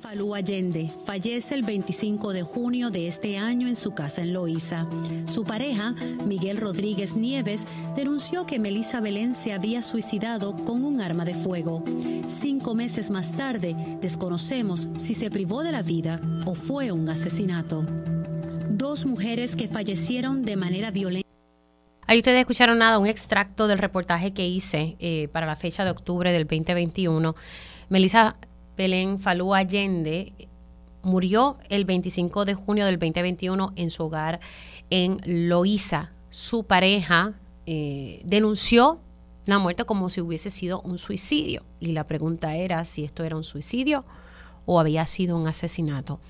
Falú Allende fallece el 25 de junio de este año en su casa en Loíza. Su pareja, Miguel Rodríguez Nieves, denunció que Melisa Belén se había suicidado con un arma de fuego. Cinco meses más tarde, desconocemos si se privó de la vida o fue un asesinato. Dos mujeres que fallecieron de manera violenta. Ahí ustedes escucharon nada, un extracto del reportaje que hice eh, para la fecha de octubre del 2021. Melissa Belén Falú Allende murió el 25 de junio del 2021 en su hogar en Loíza. Su pareja eh, denunció la muerte como si hubiese sido un suicidio y la pregunta era si esto era un suicidio o había sido un asesinato.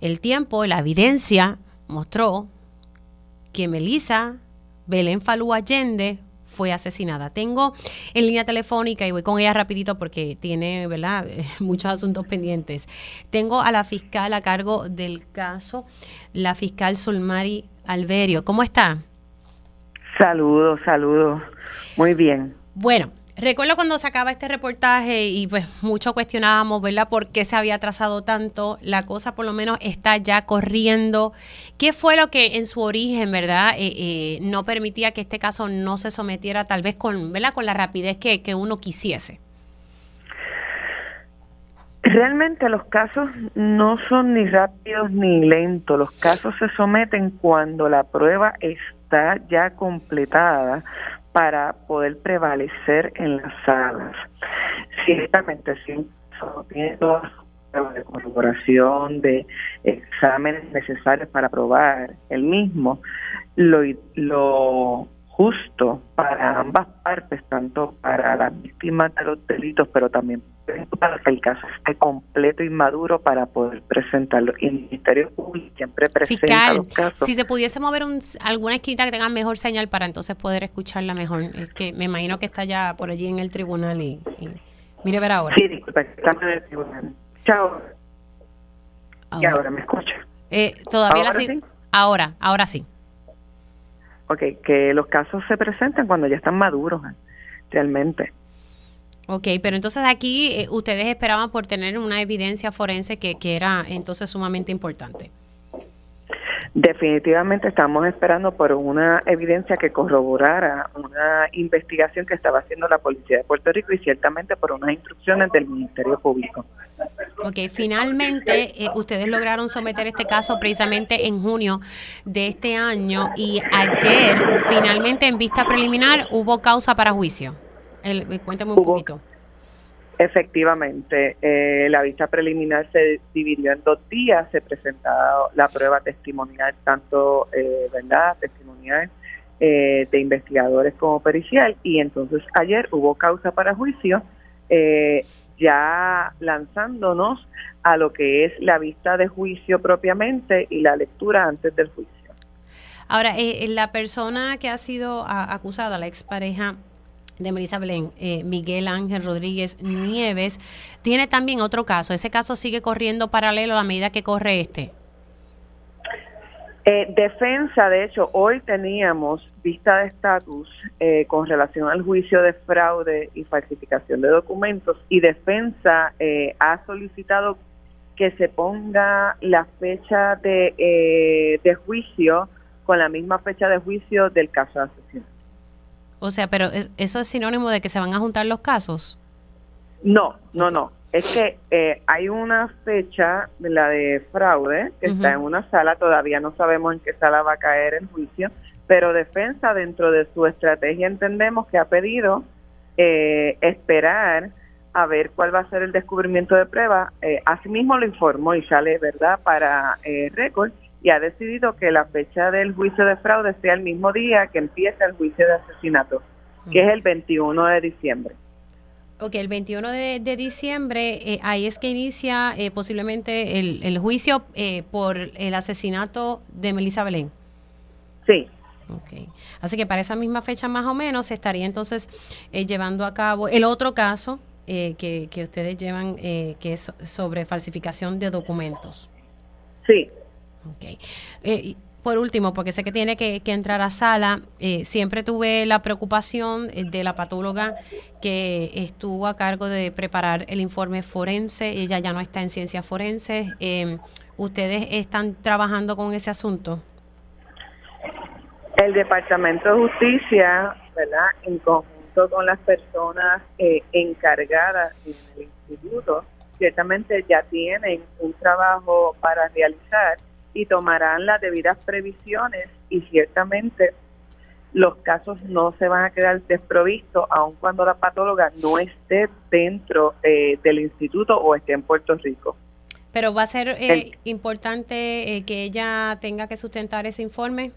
El tiempo, la evidencia mostró que Melissa Belén Falú Allende fue asesinada. Tengo en línea telefónica y voy con ella rapidito porque tiene, ¿verdad?, muchos asuntos pendientes. Tengo a la fiscal a cargo del caso, la fiscal Solmari Alberio. ¿Cómo está? Saludos, saludos. Muy bien. Bueno, Recuerdo cuando sacaba este reportaje y pues mucho cuestionábamos, ¿verdad? ¿Por qué se había atrasado tanto? La cosa por lo menos está ya corriendo. ¿Qué fue lo que en su origen, ¿verdad? Eh, eh, no permitía que este caso no se sometiera tal vez con, ¿verdad? Con la rapidez que, que uno quisiese. Realmente los casos no son ni rápidos ni lentos. Los casos se someten cuando la prueba está ya completada para poder prevalecer en las salas. Ciertamente, sí, tiene todas de corroboración, de exámenes necesarios para probar el mismo, lo, lo justo para ambas partes, tanto para las víctimas de los delitos, pero también para que el caso esté completo y maduro para poder presentarlo. Y el Ministerio Público siempre presenta los casos. Si se pudiese mover un, alguna esquina que tenga mejor señal para entonces poder escucharla mejor. Es que me imagino que está ya por allí en el tribunal y, mire ver ahora. Sí, disculpa, está en el tribunal. Chao. ¿Y ahora me escucha? Eh, todavía ¿Ahora, sí? ahora, ahora sí. Ok, que los casos se presentan cuando ya están maduros, ¿eh? realmente. Ok, pero entonces aquí eh, ustedes esperaban por tener una evidencia forense que, que era entonces sumamente importante. Definitivamente estamos esperando por una evidencia que corroborara una investigación que estaba haciendo la Policía de Puerto Rico y ciertamente por unas instrucciones del Ministerio Público. Ok, finalmente eh, ustedes lograron someter este caso precisamente en junio de este año y ayer finalmente en vista preliminar hubo causa para juicio. El, cuéntame un poquito. Efectivamente, eh, la vista preliminar se dividió en dos días, se presentó la prueba testimonial, tanto, eh, ¿verdad?, testimonial eh, de investigadores como pericial, y entonces ayer hubo causa para juicio, eh, ya lanzándonos a lo que es la vista de juicio propiamente y la lectura antes del juicio. Ahora, la persona que ha sido acusada, la expareja de Melissa Belén, eh, Miguel Ángel Rodríguez Nieves, tiene también otro caso. ¿Ese caso sigue corriendo paralelo a la medida que corre este? Eh, defensa, de hecho, hoy teníamos vista de estatus eh, con relación al juicio de fraude y falsificación de documentos y defensa ha solicitado que se ponga la fecha de, de juicio con la misma fecha de juicio del caso de asesinato. O sea, pero ¿eso es sinónimo de que se van a juntar los casos? No, no, no. Es que eh, hay una fecha, de la de fraude, que está en una sala, todavía no sabemos en qué sala va a caer el juicio, pero defensa dentro de su estrategia entendemos que ha pedido eh, esperar a ver cuál va a ser el descubrimiento de prueba. Eh, asimismo lo informó y sale, ¿verdad?, para eh, récord y ha decidido que la fecha del juicio de fraude sea el mismo día que empieza el juicio de asesinato, que es el 21 de diciembre. Ok, el 21 de, diciembre, eh, ahí es que inicia eh, posiblemente el, juicio eh, por el asesinato de Melissa Belén. Sí. Ok. Así que para esa misma fecha más o menos se estaría entonces llevando a cabo el otro caso que, que, ustedes llevan, que es sobre falsificación de documentos. Sí. Ok por último, porque sé que tiene que, entrar a sala, eh, siempre tuve la preocupación eh, de la patóloga que estuvo a cargo de preparar el informe forense, ella ya no está en ciencias forenses. Eh, ¿Ustedes están trabajando con ese asunto? El Departamento de Justicia. En conjunto con las personas encargadas en el instituto, ciertamente ya tienen un trabajo para realizar y tomarán las debidas previsiones y ciertamente los casos no se van a quedar desprovistos aun cuando la patóloga no esté dentro eh, del instituto o esté en Puerto Rico. Pero va a ser eh, importante eh, que ella tenga que sustentar ese informe.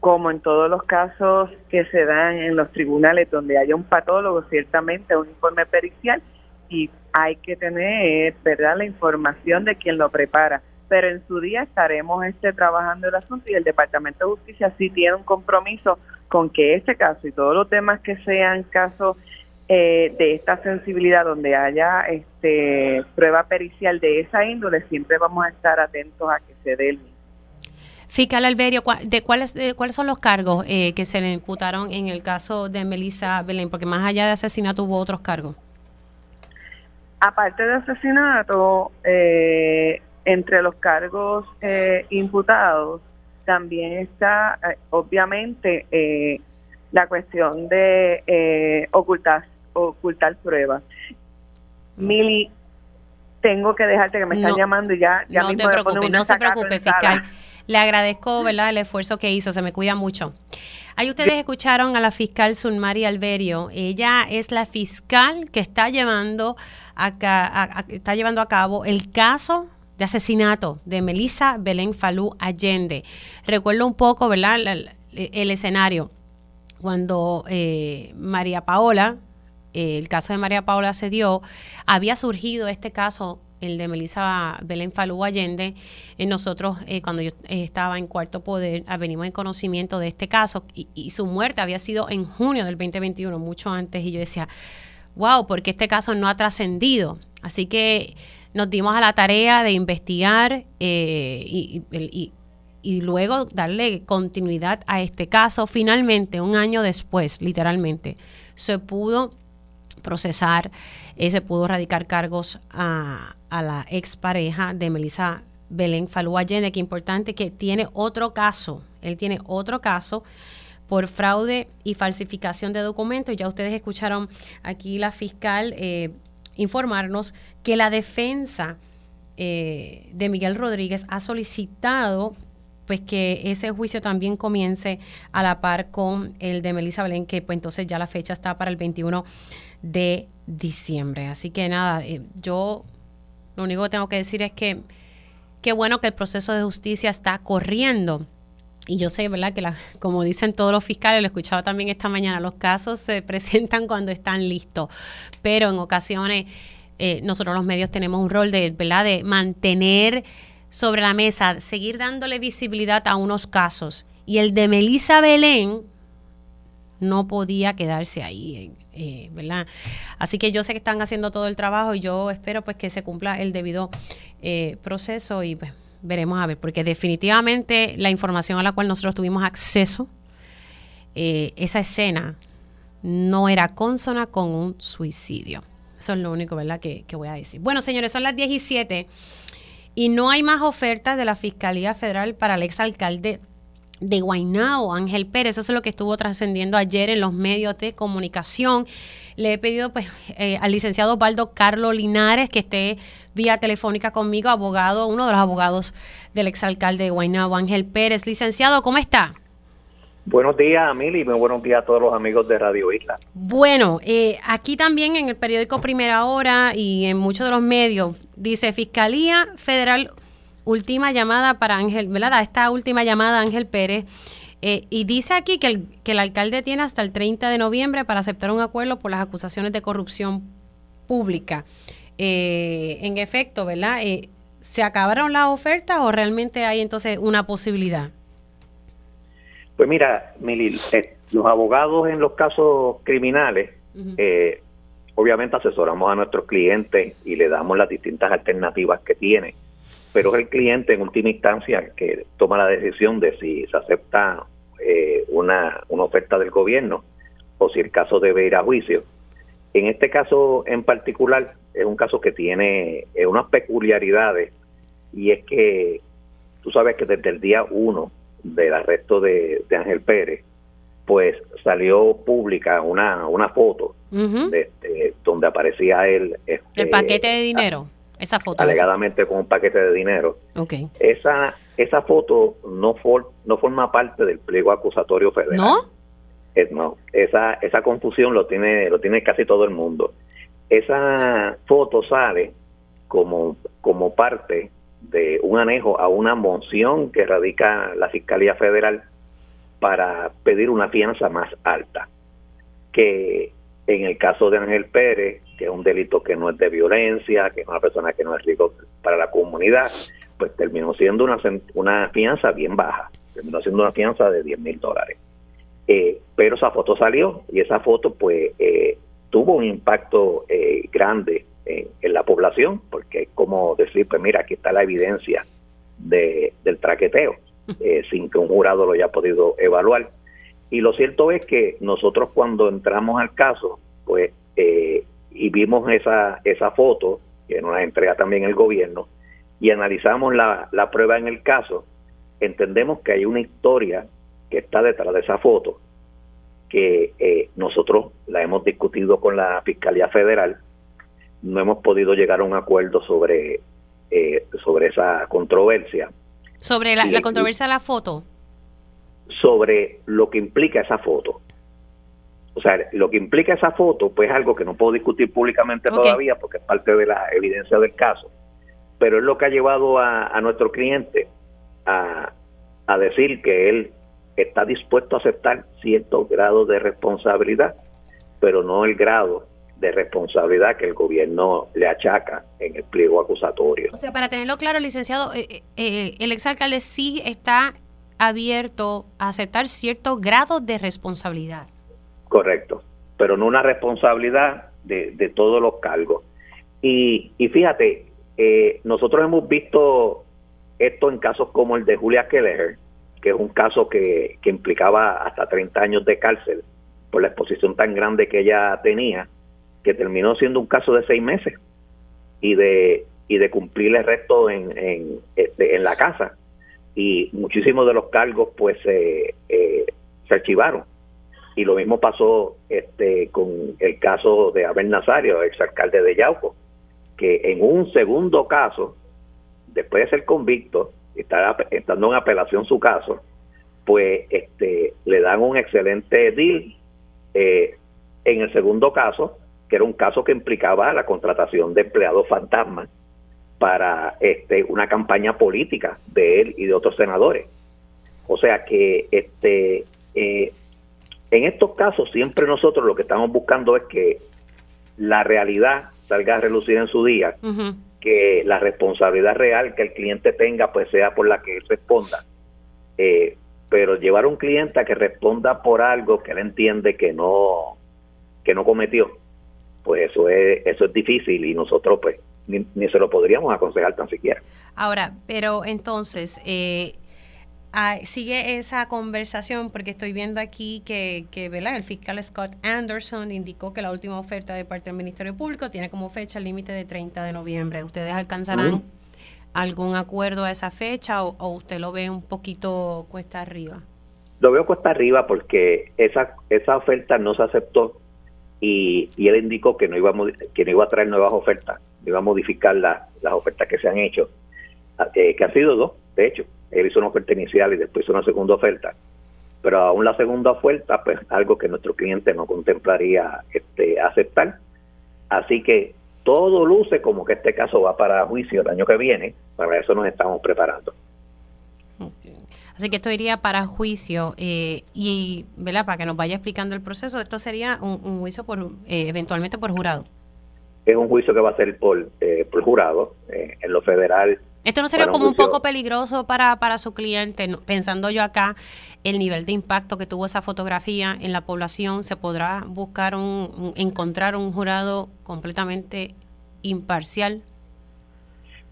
Como en todos los casos que se dan en los tribunales donde haya un patólogo, ciertamente un informe pericial y hay que tener, ¿verdad?, la información de quien lo prepara. Pero en su día estaremos este, trabajando el asunto y el Departamento de Justicia sí tiene un compromiso con que este caso y todos los temas que sean casos eh, de esta sensibilidad donde haya este, prueba pericial de esa índole, siempre vamos a estar atentos a que se dé el mismo. Fiscal Alberio, ¿de cuáles, de cuáles son los cargos eh, que se le imputaron en el caso de Melissa Belén? Porque más allá de asesinato hubo otros cargos. Aparte de asesinato, eh, entre los cargos eh, imputados también está, eh, obviamente, la cuestión de ocultar, ocultar pruebas. Mili, tengo que dejarte que me están llamando y ya, ya no te preocupes, no se preocupe, fiscal. Le agradezco, ¿verdad?, el esfuerzo que hizo, se me cuida mucho. Ahí ustedes escucharon a la fiscal Sunmari Alberio. Ella es la fiscal que está llevando está llevando a cabo el caso de asesinato de Melissa Belén Falú Allende. Recuerdo un poco, ¿verdad?, el, escenario. Cuando eh, María Paola, eh, el caso de María Paola se dio, había surgido este caso el de Melissa Belén Falú Allende, eh, nosotros eh, cuando yo estaba en Cuarto Poder ah, venimos en conocimiento de este caso y, su muerte había sido en junio del 2021, mucho antes, y yo decía, wow, porque este caso no ha trascendido. Así que nos dimos a la tarea de investigar y, y luego darle continuidad a este caso. Finalmente, un año después, literalmente, se pudo procesar, se pudo radicar cargos a, a la expareja de Melissa Belén Falú Allende, que importante que tiene otro caso, él tiene otro caso por fraude y falsificación de documentos. Ya ustedes escucharon aquí la fiscal eh, informarnos que la defensa eh, de Miguel Rodríguez ha solicitado pues que ese juicio también comience a la par con el de Melissa Belén, que pues entonces ya la fecha está para el 21 de diciembre. Así que nada, eh, yo lo único que tengo que decir es que qué bueno que el proceso de justicia está corriendo. Y yo sé, ¿verdad? Que como dicen todos los fiscales, lo escuchaba también esta mañana, los casos se presentan cuando están listos. Pero en ocasiones eh, nosotros los medios tenemos un rol de, ¿verdad? de mantener sobre la mesa, seguir dándole visibilidad a unos casos. Y el de Melissa Belén no podía quedarse ahí. Eh, ¿verdad? Así que yo sé que están haciendo todo el trabajo y yo espero pues que se cumpla el debido eh, proceso y pues veremos a ver, porque definitivamente la información a la cual nosotros tuvimos acceso, eh, esa escena no era consona con un suicidio. Eso es lo único, ¿verdad?, que, que voy a decir. Bueno, señores, son las 17 y no hay más ofertas de la Fiscalía Federal para el exalcalde de Guaynao, Ángel Pérez. Eso es lo que estuvo trascendiendo ayer en los medios de comunicación. Le he pedido pues, eh, al licenciado Osvaldo Carlos Linares que esté vía telefónica conmigo, abogado, uno de los abogados del exalcalde de Guaynao, Ángel Pérez. Licenciado, ¿cómo está? Buenos días, Mili, y buenos días a todos los amigos de Radio Isla. Bueno, eh, aquí también en el periódico Primera Hora y en muchos de los medios dice Fiscalía Federal última llamada para Ángel, ¿verdad? Esta última llamada Ángel Pérez Eh, y dice aquí que el, que el alcalde tiene hasta el 30 de noviembre para aceptar un acuerdo por las acusaciones de corrupción pública. Eh, en efecto, ¿verdad? Eh, ¿Se acabaron las ofertas o realmente hay entonces una posibilidad? Pues mira, Mili, los abogados en los casos criminales, obviamente asesoramos a nuestros clientes y le damos las distintas alternativas que tiene, pero es el cliente en última instancia que toma la decisión de si se acepta eh, una, una oferta del gobierno o si el caso debe ir a juicio. En este caso en particular es un caso que tiene unas peculiaridades y es que tú sabes que desde el día uno del arresto de, de Ángel Pérez, pues salió pública una, una foto este, donde aparecía él. Este, el paquete de dinero, esa foto. Alegadamente con un paquete de dinero. Okay. Esa, esa foto no, no forma parte del pliego acusatorio federal. ¿No? no, esa, esa confusión lo tiene, lo tiene casi todo el mundo. Esa foto sale como, como parte de un anejo a una moción que radica la Fiscalía Federal para pedir una fianza más alta, que en el caso de Ángel Pérez, que es un delito que no es de violencia, que es una persona que no es rico para la comunidad, pues terminó siendo una, una fianza bien baja, terminó siendo una fianza de 10 mil dólares. Eh, pero esa foto salió y esa foto pues eh, tuvo un impacto eh, grande en, la población, porque es como decir, pues mira, aquí está la evidencia de, del traqueteo. Eh, sin que un jurado lo haya podido evaluar. Y lo cierto es que nosotros cuando entramos al caso, pues, eh, y vimos esa, esa foto, que nos la entrega también el gobierno, y analizamos la, la prueba en el caso, entendemos que hay una historia que está detrás de esa foto, que eh, nosotros la hemos discutido con la Fiscalía Federal, no hemos podido llegar a un acuerdo sobre, sobre esa controversia sobre la, controversia de la foto. Sobre lo que implica esa foto. O sea, lo que implica esa foto, pues es algo que no puedo discutir públicamente todavía porque es parte de la evidencia del caso. Pero es lo que ha llevado a, nuestro cliente a, a decir que él está dispuesto a aceptar cierto grado de responsabilidad, pero no el grado de responsabilidad que el gobierno le achaca en el pliego acusatorio. O sea, para tenerlo claro, licenciado, eh, eh, eh, el exalcalde sí está abierto a aceptar cierto grado de responsabilidad. Correcto, pero no una responsabilidad de, de todos los cargos. Y, y fíjate, nosotros hemos visto esto en casos como el de Julia Keller, que es un caso que, implicaba hasta 30 años de cárcel por la exposición tan grande que ella tenía que terminó siendo un caso de seis meses y de y de cumplir el resto en, en, este, la casa. Y muchísimos de los cargos pues eh, se archivaron y lo mismo pasó este con el caso de Abel Nazario exalcalde de Yauco que en un segundo caso después de ser convicto estando en apelación su caso pues este le dan un excelente deal eh, en el segundo caso que era un caso que implicaba la contratación de empleados fantasmas para este, una campaña política de él y de otros senadores. O sea que este eh, en estos casos siempre nosotros lo que estamos buscando es que la realidad salga a relucir en su día, que la responsabilidad real que el cliente tenga pues sea por la que él responda. Eh, pero llevar a un cliente a que responda por algo que él entiende que no que no cometió, pues eso es, eso es difícil y nosotros pues ni, se lo podríamos aconsejar tan siquiera. Ahora, pero entonces, eh, ah, sigue esa conversación porque estoy viendo aquí que, que ¿verdad? el fiscal Scott Anderson indicó que la última oferta de parte del Ministerio Público tiene como fecha el límite de 30 de noviembre. ¿Ustedes alcanzarán algún acuerdo a esa fecha o, o usted lo ve un poquito cuesta arriba? Lo veo cuesta arriba porque esa, esa oferta no se aceptó y, él indicó que no, iba a, que no iba a traer nuevas ofertas, no iba a modificar las ofertas que se han hecho, ah, eh, que han sido dos, de hecho. Él hizo una oferta inicial y después hizo una segunda oferta. Pero aún la segunda oferta, pues algo que nuestro cliente no contemplaría este, aceptar. Así que todo luce como que este caso va para juicio el año que viene, para eso nos estamos preparando. Así que esto iría para juicio eh, y, ¿verdad? Para que nos vaya explicando el proceso, esto sería un, juicio por eh, eventualmente por jurado. Es un juicio que va a ser por, eh, por jurado en lo federal. Esto no sería como un poco peligroso para, para su cliente, pensando yo acá el nivel de impacto que tuvo esa fotografía en la población, se podrá buscar un encontrar un jurado completamente imparcial.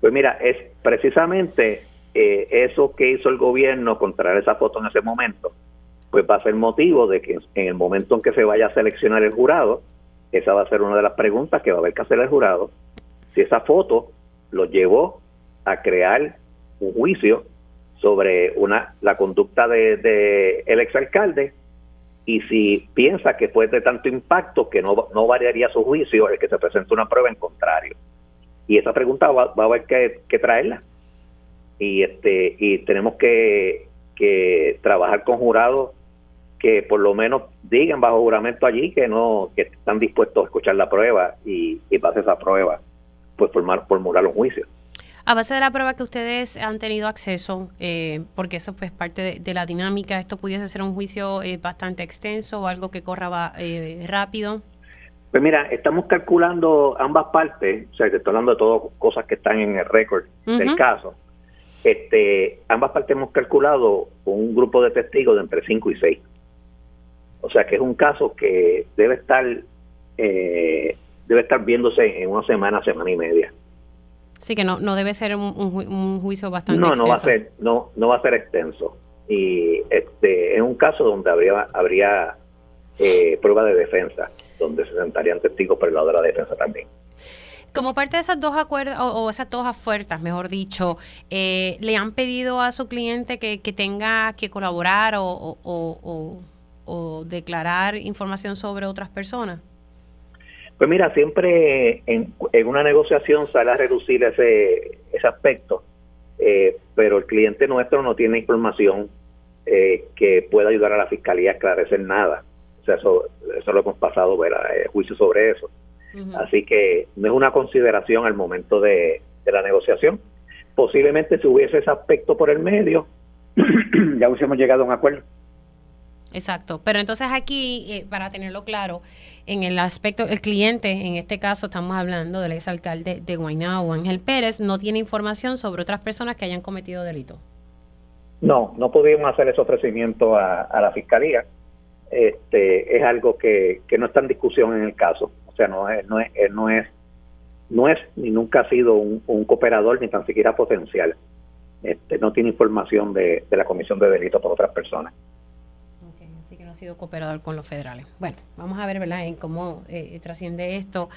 Pues mira, es precisamente eh, eso que hizo el gobierno contra esa foto en ese momento, pues va a ser motivo de que en el momento en que se vaya a seleccionar el jurado, esa va a ser una de las preguntas que va a haber que hacer el jurado, si esa foto lo llevó a crear un juicio sobre una la conducta de, de el exalcalde y si piensa que fue de tanto impacto que no, no variaría su juicio el que se presente una prueba en contrario. Y esa pregunta va, va a haber que, que traerla y este y tenemos que, que trabajar con jurados que por lo menos digan bajo juramento allí que no que están dispuestos a escuchar la prueba y, y base esa prueba pues formar formular un juicio a base de la prueba que ustedes han tenido acceso, eh, porque eso es pues, parte de, la dinámica, ¿esto pudiese ser un juicio eh, bastante extenso o algo que corra eh, rápido? Pues mira, estamos calculando ambas partes, o sea, te estoy hablando de todas cosas que están en el récord del caso, este, ambas partes hemos calculado un grupo de testigos de entre 5 y 6. O sea que es un caso que debe estar eh, debe estar viéndose en una semana, semana y media. Sí, que no, no debe ser un, juicio bastante no, extenso. No, va a ser, no, no va a ser extenso. Y este es un caso donde habría, habría eh, prueba de defensa, donde se sentarían testigos por el lado de la defensa también. Como parte de esas dos acuerdos, o, esas dos ofertas, mejor dicho, eh, ¿le han pedido a su cliente que, tenga que colaborar o, declarar información sobre otras personas? Pues mira, siempre en, una negociación sale a reducir ese, ese aspecto, eh, pero el cliente nuestro no tiene información eh, que pueda ayudar a la fiscalía a esclarecer nada. O sea, eso, eso lo hemos pasado, ver juicio sobre eso. Así que no es una consideración al momento de, la negociación. Posiblemente si hubiese ese aspecto por el medio, ya hubiésemos llegado a un acuerdo. Exacto, pero entonces aquí, eh, para tenerlo claro, en el aspecto, el cliente, en este caso estamos hablando del exalcalde de Guaynabo, Ángel Pérez, no tiene información sobre otras personas que hayan cometido delito. No, no pudimos hacer ese ofrecimiento a, la fiscalía. Este, es algo que, que no está en discusión en el caso. O sea, no es, no es, no es, no es ni nunca ha sido un, cooperador ni tan siquiera potencial. Este, no tiene información de, la comisión de delitos por otras personas. Así que no ha sido cooperador con los federales. Bueno, vamos a ver, ¿verdad?, en cómo eh, trasciende esto.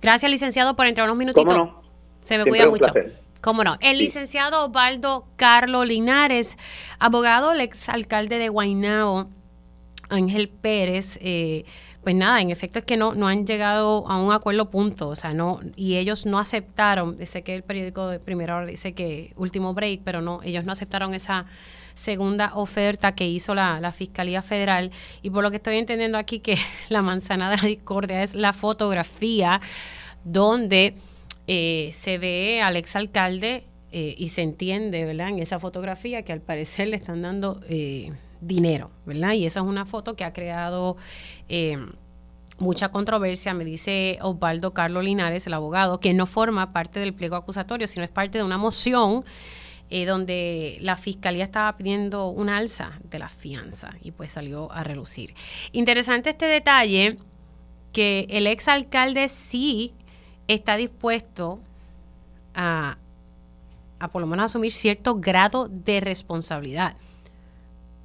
Gracias, licenciado, por entrar unos minutitos. ¿Cómo no? Se me cuida mucho. ¿Cómo no? El licenciado Osvaldo Carlos Linares, abogado, el exalcalde de Guaynao, Ángel Pérez, eh, pues nada, en efecto es que no, no han llegado a un acuerdo punto, o sea, no, y ellos no aceptaron, sé que el periódico de primera hora dice que último break, pero no, ellos no aceptaron esa segunda oferta que hizo la, Fiscalía Federal, y por lo que estoy entendiendo aquí que la manzana de la discordia es la fotografía donde eh, se ve al exalcalde eh, y se entiende, ¿verdad? En esa fotografía que al parecer le están dando... Eh, dinero, ¿verdad? Y esa es una foto que ha creado eh, mucha controversia, me dice Osvaldo Carlos Linares, el abogado, que no forma parte del pliego acusatorio, sino es parte de una moción eh, donde la fiscalía estaba pidiendo un alza de la fianza y pues salió a relucir. Interesante este detalle que el exalcalde sí está dispuesto a, a por lo menos asumir cierto grado de responsabilidad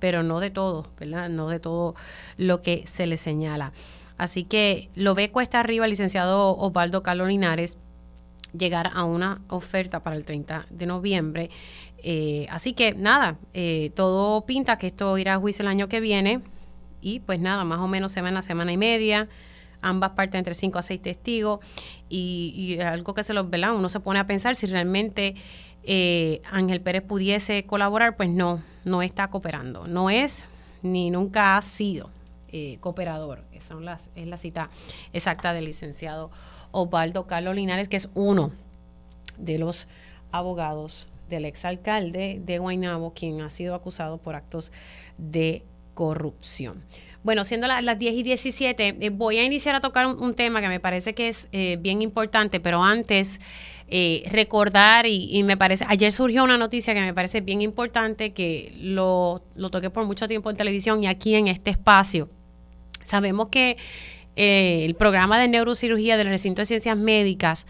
pero no de todo, ¿verdad? No de todo lo que se le señala. Así que lo ve cuesta arriba el licenciado Osvaldo Carlos Linares llegar a una oferta para el 30 de noviembre. Eh, así que nada, eh, todo pinta que esto irá a juicio el año que viene y pues nada, más o menos semana, semana y media ambas partes entre 5 a 6 testigos y, algo que se los vela uno se pone a pensar si realmente eh, Ángel Pérez pudiese colaborar, pues no, no está cooperando. No es ni nunca ha sido eh, cooperador. Esa es la cita exacta del licenciado Osvaldo Carlos Linares, que es uno de los abogados del exalcalde de Guaynabo, quien ha sido acusado por actos de corrupción. Bueno, siendo las 10 y 17, eh, voy a iniciar a tocar un, tema que me parece que es eh, bien importante, pero antes eh, recordar, y, me parece, ayer surgió una noticia que me parece bien importante, que lo, lo toqué por mucho tiempo en televisión y aquí en este espacio. Sabemos que el programa de neurocirugía del recinto de ciencias médicas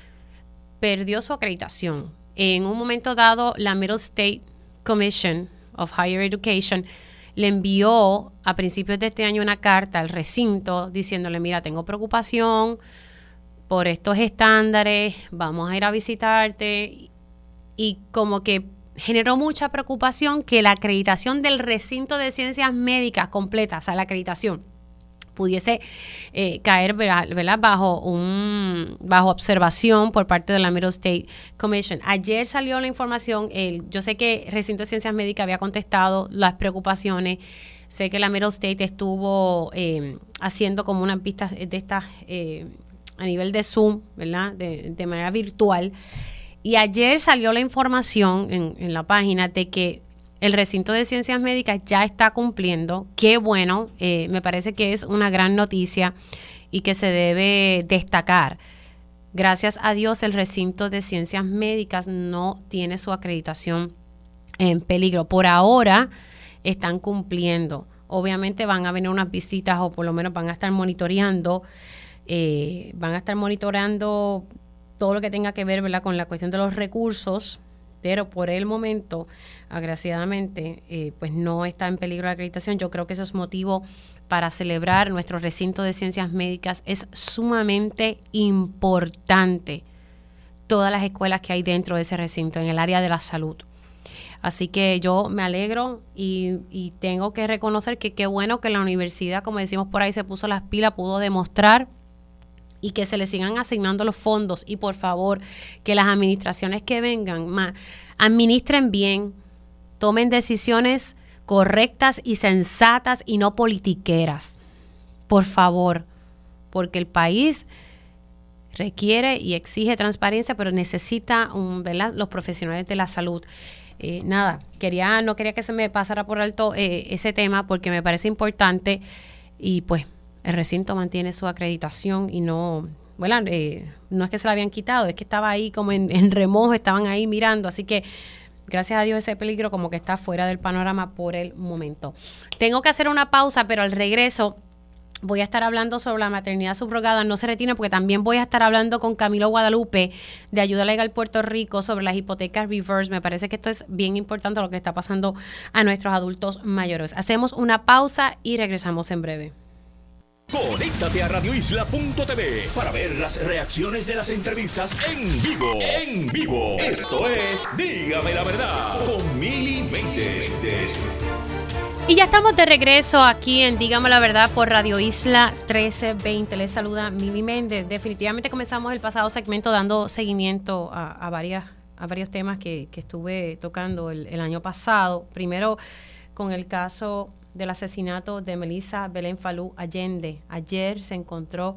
perdió su acreditación. En un momento dado, la Middle State Commission of Higher Education le envió a principios de este año una carta al recinto diciéndole, mira, tengo preocupación por estos estándares, vamos a ir a visitarte. Y como que generó mucha preocupación que la acreditación del recinto de ciencias médicas completa, o sea, la acreditación, pudiese eh, caer bajo un bajo observación por parte de la Middle State Commission. Ayer salió la información, yo sé que Recinto de Ciencias Médicas había contestado las preocupaciones, sé que la Middle State estuvo eh, haciendo como unas pistas de estas eh, a nivel de Zoom, ¿verdad? De, manera virtual. Y ayer salió la información en la página de que el recinto de ciencias médicas ya está cumpliendo. Qué bueno, eh, me parece que es una gran noticia y que se debe destacar. Gracias a Dios el recinto de ciencias médicas no tiene su acreditación en peligro. Por ahora están cumpliendo. Obviamente van a venir unas visitas o por lo menos van a estar monitoreando, eh, van a estar monitoreando todo lo que tenga que ver con la cuestión de los recursos pero por el momento, agraciadamente, eh, pues no está en peligro la acreditación. Yo creo que eso es motivo para celebrar nuestro recinto de ciencias médicas. Es sumamente importante todas las escuelas que hay dentro de ese recinto en el área de la salud. Así que yo me alegro y, y, tengo que reconocer que qué bueno que la universidad, como decimos por ahí, se puso las pilas, pudo demostrar y que se le sigan asignando los fondos y por favor que las administraciones que vengan administren bien, tomen decisiones correctas y sensatas y no politiqueras. Por favor, porque el país requiere y exige transparencia, pero necesita un, los profesionales de la salud. Eh, nada, quería, no quería que se me pasara por alto eh, ese tema porque me parece importante y pues el recinto mantiene su acreditación y no, bueno, eh, no es que se la habían quitado, es que estaba ahí como en, remojo, estaban ahí mirando, así que gracias a Dios ese peligro como que está fuera del panorama por el momento. Tengo que hacer una pausa, pero al regreso voy a estar hablando sobre la maternidad subrogada. No se retire porque también voy a estar hablando con Camilo Guadalupe de Ayuda Legal Puerto Rico sobre las hipotecas reverse. Me parece que esto es bien importante lo que está pasando a nuestros adultos mayores. Hacemos una pausa y regresamos en breve. Conéctate a radioisla.tv para ver las reacciones de las entrevistas en vivo. En vivo. Esto es Dígame la verdad con Mili Y ya estamos de regreso aquí en Dígame la verdad por Radio Isla 1320. Les saluda Mili Méndez. Definitivamente comenzamos el pasado segmento dando seguimiento a, varios temas que, estuve tocando el año pasado. Primero con el caso del asesinato de Melissa Belén Falú Allende. Ayer se encontró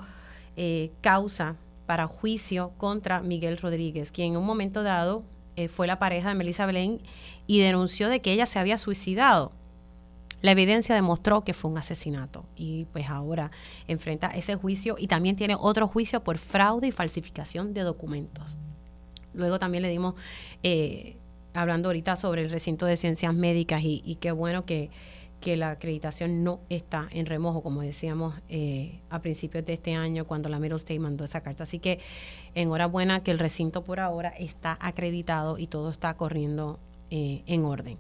eh, causa para juicio contra Miguel Rodríguez, quien en un momento dado eh, fue la pareja de Melissa Belén y denunció de que ella se había suicidado. La evidencia demostró que fue un asesinato y pues ahora enfrenta ese juicio y también tiene otro juicio por fraude y falsificación de documentos. Luego también le dimos, eh, hablando ahorita sobre el recinto de ciencias médicas y qué bueno que, que la acreditación no está en remojo, como decíamos eh, a principios de este año cuando la Middle State mandó esa carta. Así que enhorabuena que el recinto por ahora está acreditado y todo está corriendo eh, en orden.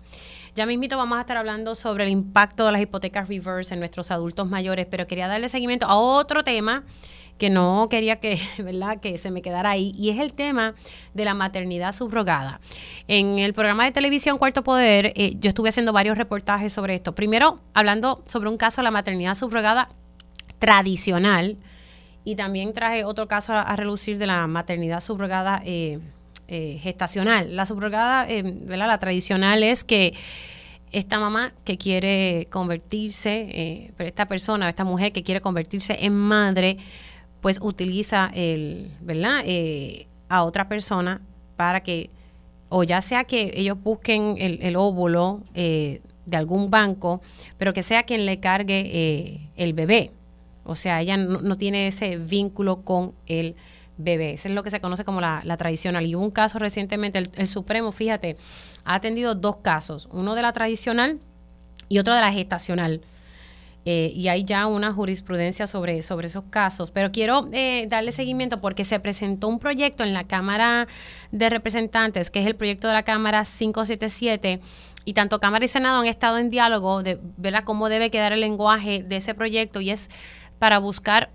Ya mismito vamos a estar hablando sobre el impacto de las hipotecas reverse en nuestros adultos mayores, pero quería darle seguimiento a otro tema que no quería que, ¿verdad? que se me quedara ahí, y es el tema de la maternidad subrogada. En el programa de televisión Cuarto Poder, eh, yo estuve haciendo varios reportajes sobre esto. Primero, hablando sobre un caso de la maternidad subrogada tradicional, y también traje otro caso a, relucir de la maternidad subrogada eh, eh, gestacional. La subrogada, ¿verdad? La tradicional es que esta mamá que quiere convertirse, esta persona, esta mujer que quiere convertirse en madre, pues utiliza el, ¿verdad? Eh, a otra persona para que o ya sea que ellos busquen el, óvulo eh, de algún banco, pero que sea quien le cargue eh, el bebé. O sea, ella no, tiene ese vínculo con el bebé. Eso es lo que se conoce como la, tradicional. Y hubo un caso recientemente, el, Supremo, fíjate, ha atendido dos casos, uno de la tradicional y otro de la gestacional. Eh, y hay ya una jurisprudencia sobre, sobre esos casos. Pero quiero eh, darle seguimiento porque se presentó un proyecto en la Cámara de Representantes, que es el proyecto de la Cámara 577, y tanto Cámara y Senado han estado en diálogo de ver cómo debe quedar el lenguaje de ese proyecto y es para buscar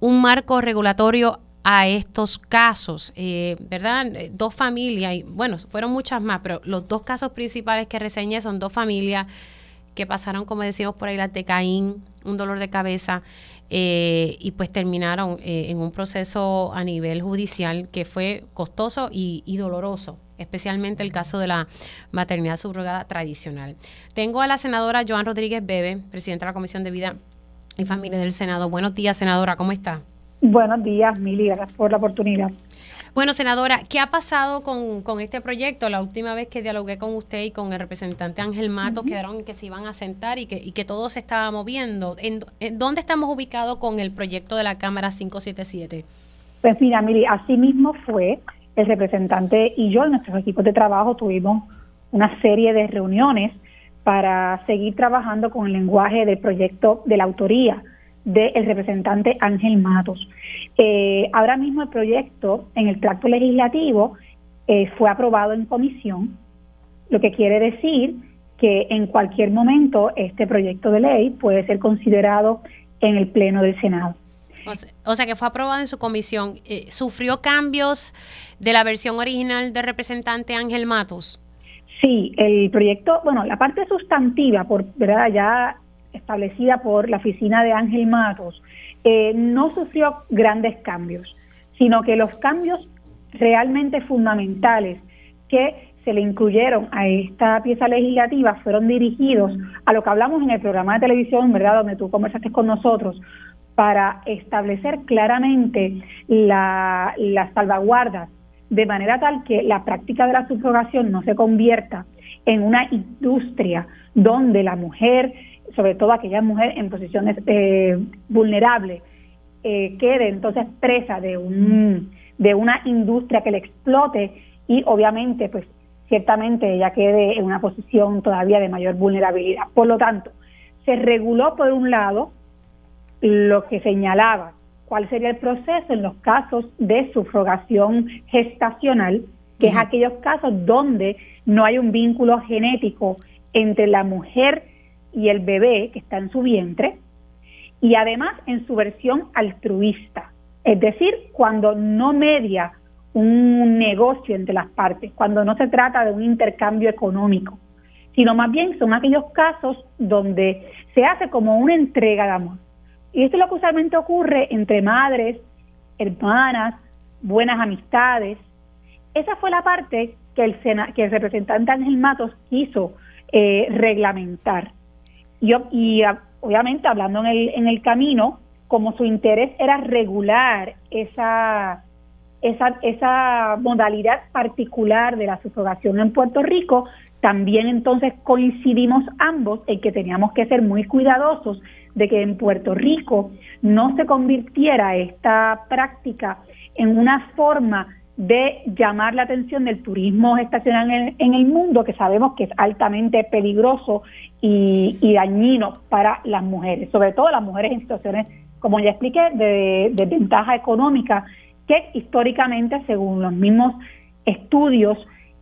un marco regulatorio a estos casos, eh, ¿verdad? Dos familias, y bueno, fueron muchas más, pero los dos casos principales que reseñé son dos familias que pasaron, como decimos por ahí, las de un dolor de cabeza, eh, y pues terminaron eh, en un proceso a nivel judicial que fue costoso y, doloroso, especialmente el caso de la maternidad subrogada tradicional. Tengo a la senadora Joan Rodríguez Bebe, presidenta de la Comisión de Vida y Familia del Senado. Buenos días, senadora, ¿cómo está? Buenos días, Mili, gracias por la oportunidad. Bueno, senadora, ¿qué ha pasado con, este proyecto? La última vez que dialogué con usted y con el representante Ángel Matos, quedaron en que se iban a sentar y que, y que todo se estaba moviendo. ¿En, dónde estamos ubicados con el proyecto de la Cámara 577? Pues mira, Miri, así mismo fue. El representante y yo, nuestros equipos de trabajo, tuvimos una serie de reuniones para seguir trabajando con el lenguaje del proyecto de la autoría del representante Ángel Matos. Eh, ahora mismo el proyecto en el tracto legislativo eh, fue aprobado en comisión, lo que quiere decir que en cualquier momento este proyecto de ley puede ser considerado en el Pleno del Senado. O sea, que fue aprobado en su comisión. Eh, ¿Sufrió cambios de la versión original del representante Ángel Matos? Sí, el proyecto, bueno, la parte sustantiva, por verdad, ya establecida por la oficina de Ángel Matos, eh, no sufrió grandes cambios, sino que los cambios realmente fundamentales que se le incluyeron a esta pieza legislativa fueron dirigidos a lo que hablamos en el programa de televisión, ¿verdad?, donde tú conversaste con nosotros, para establecer claramente las salvaguardas de manera tal que la práctica de la subrogación no se convierta en una industria donde la mujer sobre todo aquella mujer en posiciones eh, vulnerables, eh, quede entonces presa de, un, de una industria que le explote y obviamente pues ciertamente ella quede en una posición todavía de mayor vulnerabilidad. Por lo tanto, se reguló por un lado lo que señalaba cuál sería el proceso en los casos de sufrogación gestacional, que es aquellos casos donde no hay un vínculo genético entre la mujer y el bebé que está en su vientre, y además en su versión altruista, es decir, cuando no media un negocio entre las partes, cuando no se trata de un intercambio económico, sino más bien son aquellos casos donde se hace como una entrega de amor. Y esto es lo que usualmente ocurre entre madres, hermanas, buenas amistades. Esa fue la parte que el, que el representante Ángel Matos quiso eh, reglamentar. Y, ah, obviamente hablando en el, en el camino, como su interés era regular esa, esa, esa modalidad particular de la subrogación en Puerto Rico, también entonces coincidimos ambos en que teníamos que ser muy cuidadosos de que en Puerto Rico no se convirtiera esta práctica en una forma de llamar la atención del turismo estacional en el, mundo, que sabemos que es altamente peligroso y, dañino para las mujeres, sobre todo las mujeres en situaciones, como ya expliqué, de, de ventaja económica, que históricamente, según los mismos estudios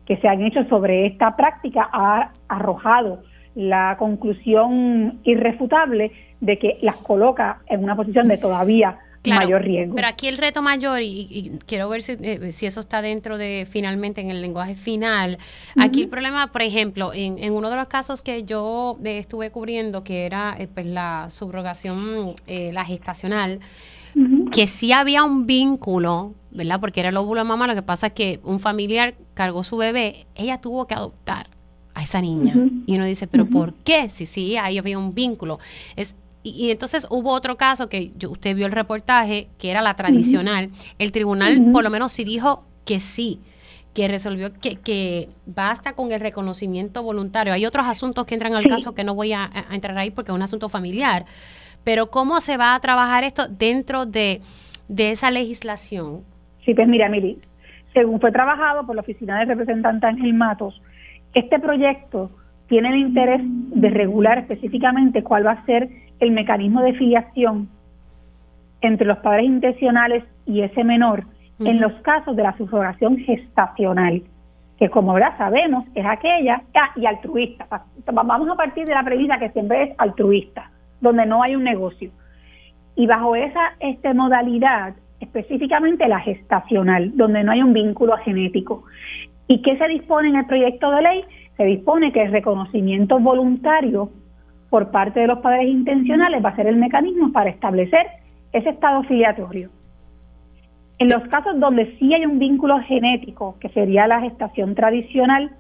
que se han hecho sobre esta práctica, ha arrojado la conclusión irrefutable de que las coloca en una posición de todavía mayor riesgo. Pero aquí el reto mayor, y, quiero ver eh, si, eso está dentro de finalmente en el lenguaje final. Aquí el problema, por ejemplo, en, uno de los casos que yo eh, estuve cubriendo, que era eh, pues la subrogación, la gestacional, que sí había un vínculo, ¿verdad? Porque era el óvulo de mamá, lo que pasa es que un familiar cargó su bebé, ella tuvo que adoptar a esa niña. Y uno dice, pero ¿por qué? Si sí, ahí había un vínculo. Es y, entonces hubo otro caso que usted vio el reportaje, que era la tradicional. El tribunal por lo menos sí dijo que sí, que resolvió que, que, basta con el reconocimiento voluntario. Hay otros asuntos que entran al caso que no voy a, entrar ahí porque es un asunto familiar, pero ¿cómo se va a trabajar esto dentro de, de esa legislación? Sí, pues mira, Miri, según fue trabajado por la Oficina de Representante Ángel Matos, este proyecto tiene el interés de regular específicamente cuál va a ser el mecanismo de filiación entre los padres intencionales y ese menor en los casos de la subrogación gestacional, que como ya sabemos es aquella, ah, y altruista. Vamos a partir de la premisa que siempre es altruista, donde no hay un negocio. Y bajo esa este, modalidad, específicamente la gestacional, donde no hay un vínculo genético. ¿Y qué se dispone en el proyecto de ley? Se dispone que el reconocimiento voluntario por parte de los padres intencionales va a ser el mecanismo para establecer ese estado filiatorio. En los casos donde sí hay un vínculo genético, que sería la gestación tradicional,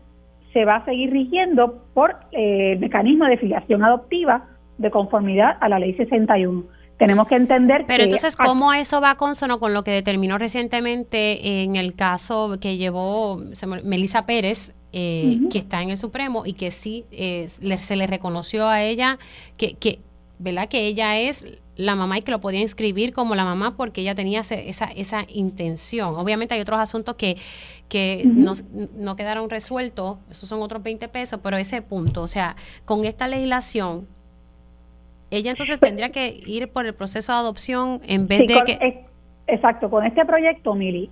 se va a seguir rigiendo por eh, el mecanismo de filiación adoptiva de conformidad a la ley 61. Tenemos que entender Pero entonces, ¿cómo eso va consono con lo que determinó recientemente en el caso que llevó Melissa Pérez, eh, que está en el Supremo y que sí eh, se le reconoció a ella que, que, ¿verdad? Que ella es la mamá y que lo podía inscribir como la mamá porque ella tenía esa, esa intención. Obviamente hay otros asuntos que, que no, no, quedaron resueltos, esos son otros 20 pesos, pero ese punto, o sea, con esta legislación, ella entonces pues tendría que ir por el proceso de adopción en vez de que... exacto, con este proyecto, Mili,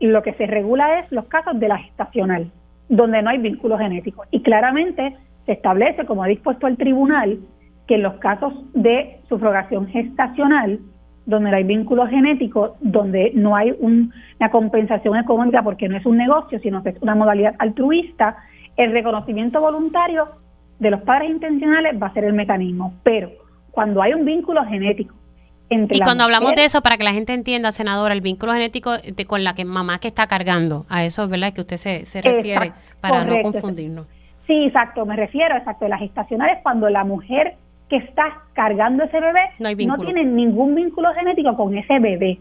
lo que se regula es los casos de la gestacional, donde no hay vínculo genético. Y claramente se establece, como ha dispuesto el tribunal, que en los casos de sufragación gestacional, donde no hay vínculo genético, donde no hay una compensación económica porque no es un negocio, sino que es una modalidad altruista, el reconocimiento voluntario de los padres intencionales va a ser el mecanismo. Pero cuando hay un vínculo genético, entre y cuando hablamos de eso, para que la gente entienda, senadora, el vínculo genético de, con la que mamá que está cargando, a eso es verdad que usted se, se refiere, para no confundirnos. Sí, exacto, me refiero, exacto, la gestacional es cuando la mujer que está cargando ese bebé no, tiene ningún vínculo genético con ese bebé,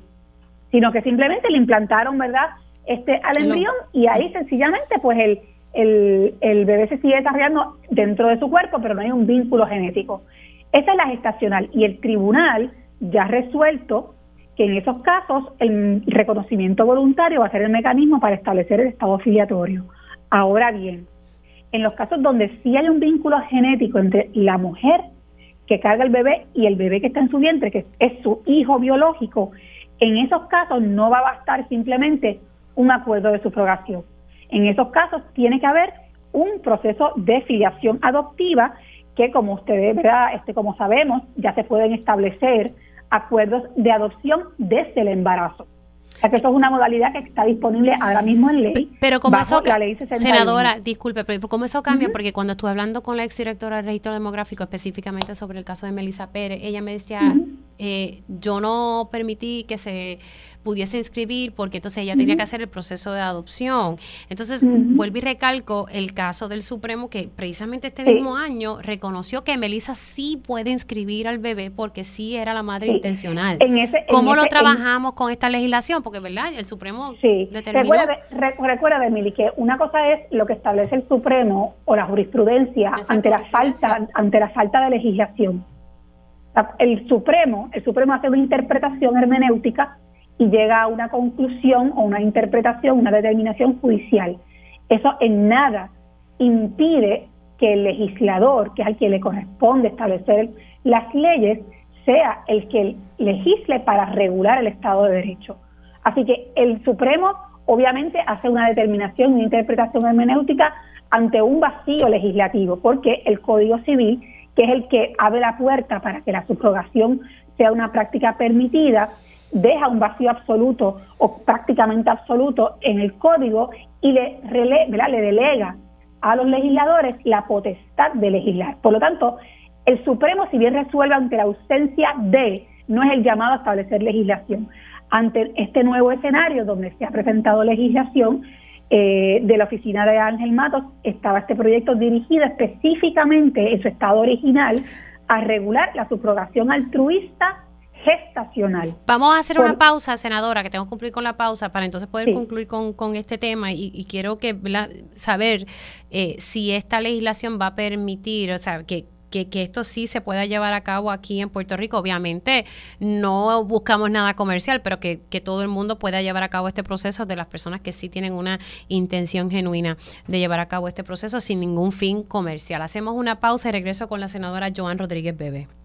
sino que simplemente le implantaron, ¿verdad? Este, al embrión y ahí sencillamente pues el, el, el bebé se sigue desarrollando dentro de su cuerpo, pero no hay un vínculo genético. Esa es la gestacional y el tribunal ya resuelto que en esos casos el reconocimiento voluntario va a ser el mecanismo para establecer el estado filiatorio. Ahora bien, en los casos donde sí hay un vínculo genético entre la mujer que carga el bebé y el bebé que está en su vientre, que es su hijo biológico, en esos casos no va a bastar simplemente un acuerdo de subrogación. En esos casos tiene que haber un proceso de filiación adoptiva que, como ustedes, ¿verdad? Este, como sabemos, ya se pueden establecer acuerdos de adopción desde el embarazo. O sea que eso es una modalidad que está disponible ahora mismo en ley. Pero como eso, la ley senadora, disculpe, pero ¿cómo eso cambia? Porque cuando estuve hablando con la exdirectora del registro demográfico, específicamente sobre el caso de Melissa Pérez, ella me decía, eh, yo no permití que se pudiese inscribir porque entonces ella tenía que hacer el proceso de adopción. Entonces, vuelvo y recalco el caso del Supremo que precisamente este mismo año reconoció que Melissa sí puede inscribir al bebé porque sí era la madre intencional. ¿Cómo lo trabajamos con esta legislación? Porque, ¿verdad? El Supremo sí. determinó... Recuerda, Emily, que una cosa es lo que establece el Supremo o la jurisprudencia ante la falta ante la falta de legislación. El Supremo, el Supremo hace una interpretación hermenéutica y llega a una conclusión o una interpretación, una determinación judicial. Eso en nada impide que el legislador, que es al que le corresponde establecer las leyes, sea el que legisle para regular el Estado de Derecho. Así que el Supremo obviamente hace una determinación, una interpretación hermenéutica ante un vacío legislativo, porque el Código Civil, que es el que abre la puerta para que la subrogación sea una práctica permitida, deja un vacío absoluto o prácticamente absoluto en el código y le, le delega a los legisladores la potestad de legislar. Por lo tanto, el Supremo, si bien resuelve ante la ausencia de, no es el llamado a establecer legislación. Ante este nuevo escenario donde se ha presentado legislación eh, de la oficina de Ángel Matos, estaba este proyecto dirigido específicamente en su estado original a regular la subrogación altruista gestacional. Vamos a hacer una pausa, senadora, que tengo que cumplir con la pausa para entonces poder concluir con, con, este tema y, quiero que saber eh, si esta legislación va a permitir, o sea, que que, esto sí se pueda llevar a cabo aquí en Puerto Rico. Obviamente no buscamos nada comercial, pero que, que, todo el mundo pueda llevar a cabo este proceso de las personas que sí tienen una intención genuina de llevar a cabo este proceso sin ningún fin comercial. Hacemos una pausa y regreso con la senadora Joan Rodríguez Bebe.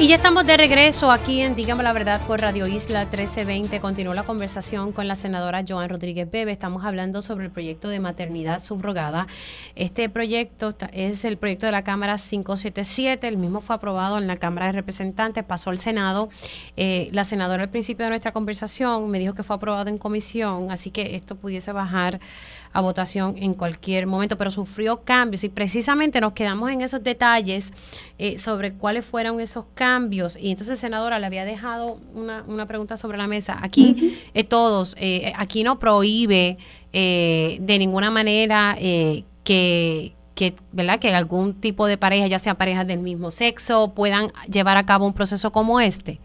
y ya estamos de regreso aquí en Dígame la Verdad por Radio Isla 1320. Continuó la conversación con la senadora Joan Rodríguez Bebe. Estamos hablando sobre el proyecto de maternidad subrogada. Este proyecto es el proyecto de la Cámara 577. El mismo fue aprobado en la Cámara de Representantes, pasó al Senado. Eh, la senadora al principio de nuestra conversación me dijo que fue aprobado en comisión, así que esto pudiese bajar a votación en cualquier momento, pero sufrió cambios y precisamente nos quedamos en esos detalles eh, sobre cuáles fueron esos cambios. Y entonces, senadora, le había dejado una, una pregunta sobre la mesa. Aquí eh, todos, eh, aquí no prohíbe de ninguna manera que, que, ¿verdad? que algún tipo de pareja, ya sea parejas del mismo sexo, puedan llevar a cabo un proceso como este.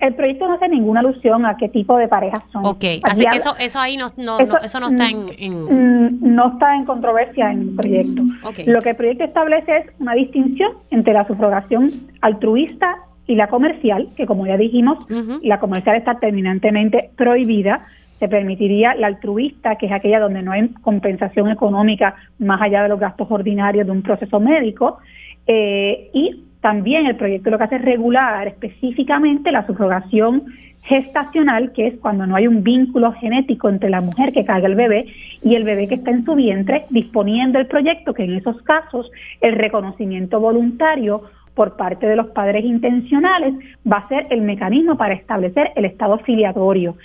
El, proyecto no hace ninguna alusión a qué tipo de parejas son. Ok, así que eso, eso ahí no, no, eso, no, está en, mm, No está en controversia en el proyecto. Lo que el proyecto establece es una distinción entre la subrogación altruista y la comercial, que como ya dijimos, la comercial está terminantemente prohibida. Se permitiría la altruista, que es aquella donde no hay compensación económica más allá de los gastos ordinarios de un proceso médico, eh, y también el proyecto lo que hace es regular específicamente la subrogación gestacional, que es cuando no hay un vínculo genético entre la mujer que carga el bebé y el bebé que está en su vientre, disponiendo el proyecto que en esos casos el reconocimiento voluntario por parte de los padres intencionales va a ser el mecanismo para establecer el estado filiatorio.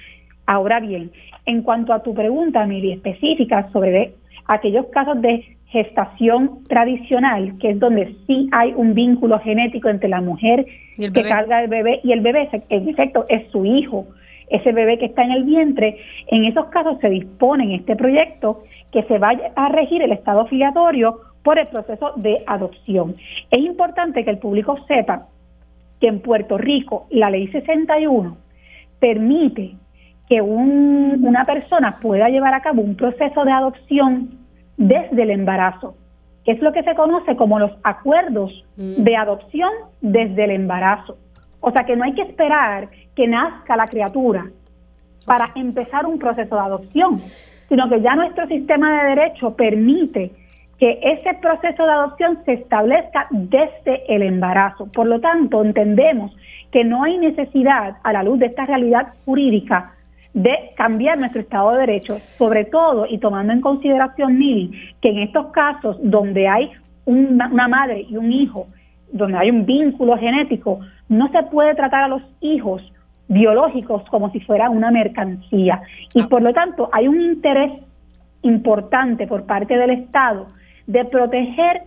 Ahora bien, en cuanto a tu pregunta, Miri, específica sobre aquellos casos de gestación tradicional, que es donde sí hay un vínculo genético entre la mujer que carga el bebé y el bebé, en efecto, es su hijo, ese bebé que está en el vientre, en esos casos se dispone en este proyecto que se vaya a regir el estado filiatorio por el proceso de adopción. Es importante que el público sepa que en Puerto Rico la ley 61 permite que una persona pueda llevar a cabo un proceso de adopción desde el embarazo, que es lo que se conoce como los acuerdos mm. de adopción desde el embarazo. O sea que no hay que esperar que nazca la criatura para empezar un proceso de adopción, sino que ya nuestro sistema de derecho permite que ese proceso de adopción se establezca desde el embarazo. Por lo tanto, entendemos que no hay necesidad, a la luz de esta realidad jurídica, de cambiar nuestro Estado de Derecho, sobre todo y tomando en consideración, Mili, que en estos casos donde hay una, madre y un hijo, donde hay un vínculo genético, no se puede tratar a los hijos biológicos como si fuera una mercancía. Y ah. por lo tanto hay un interés importante por parte del Estado de proteger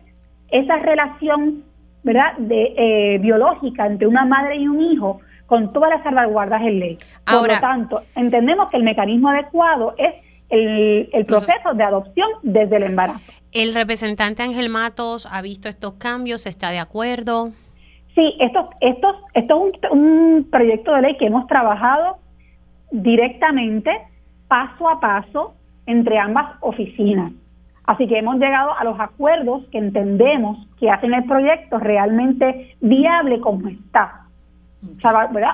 esa relación ¿verdad? De, eh, biológica entre una madre y un hijo con todas las salvaguardas en ley. Por lo tanto, entendemos que el mecanismo adecuado es el, proceso de adopción desde el embarazo. ¿El representante Ángel Matos ha visto estos cambios? ¿Está de acuerdo? Sí, esto, esto, esto es un, un proyecto de ley que hemos trabajado directamente, paso a paso, entre ambas oficinas. Así que hemos llegado a los acuerdos que entendemos que hacen el proyecto realmente viable como está.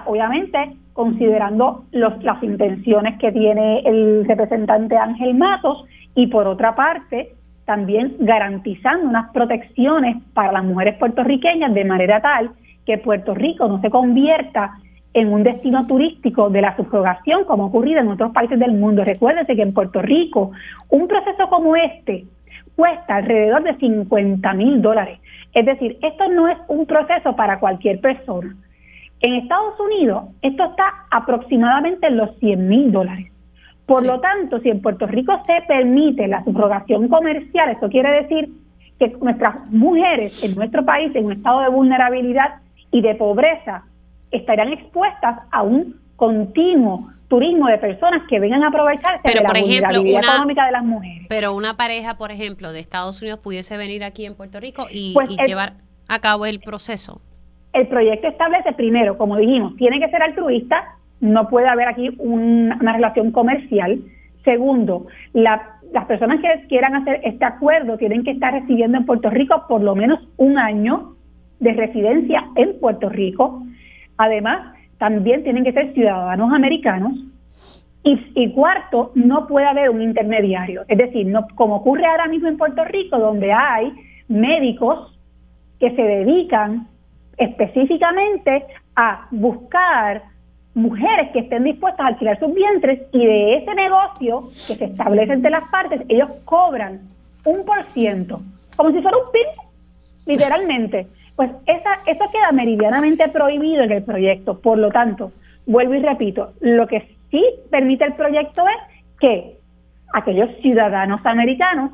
Obviamente, considerando las intenciones que tiene el representante Ángel Matos y por otra parte, también garantizando unas protecciones para las mujeres puertorriqueñas de manera tal que Puerto Rico no se convierta en un destino turístico de la subrogación como ha ocurrido en otros países del mundo. Recuérdense que en Puerto Rico un proceso como este cuesta alrededor de 50 mil dólares. Es decir, esto no es un proceso para cualquier persona. En Estados Unidos, esto está aproximadamente en los 100 mil dólares. Por lo tanto, si en Puerto Rico se permite la subrogación comercial, eso quiere decir que nuestras mujeres en nuestro país, en un estado de vulnerabilidad y de pobreza, estarán expuestas a un continuo turismo de personas que vengan a aprovecharse pero, de la por ejemplo, una, económica de las mujeres. Pero una pareja, por ejemplo, de Estados Unidos pudiese venir aquí en Puerto Rico y, Pues y el- llevar a cabo el proceso. El proyecto establece primero, como dijimos, tiene que ser altruista, no puede haber aquí un- una relación comercial. Segundo, la- las personas que quieran hacer este acuerdo tienen que estar residiendo en Puerto Rico por lo menos un año de residencia en Puerto Rico. Además, también tienen que ser ciudadanos americanos. Y, y cuarto, no puede haber un intermediario. Es decir, no, como ocurre ahora mismo en Puerto Rico, donde hay médicos que se dedican específicamente a buscar mujeres que estén dispuestas a alquilar sus vientres y de ese negocio que se establece entre las partes, ellos cobran un por ciento, como si fuera un PIB, literalmente. Pues esa, eso queda meridianamente prohibido en el proyecto. Por lo tanto, vuelvo y repito, lo que sí permite el proyecto es que aquellos ciudadanos americanos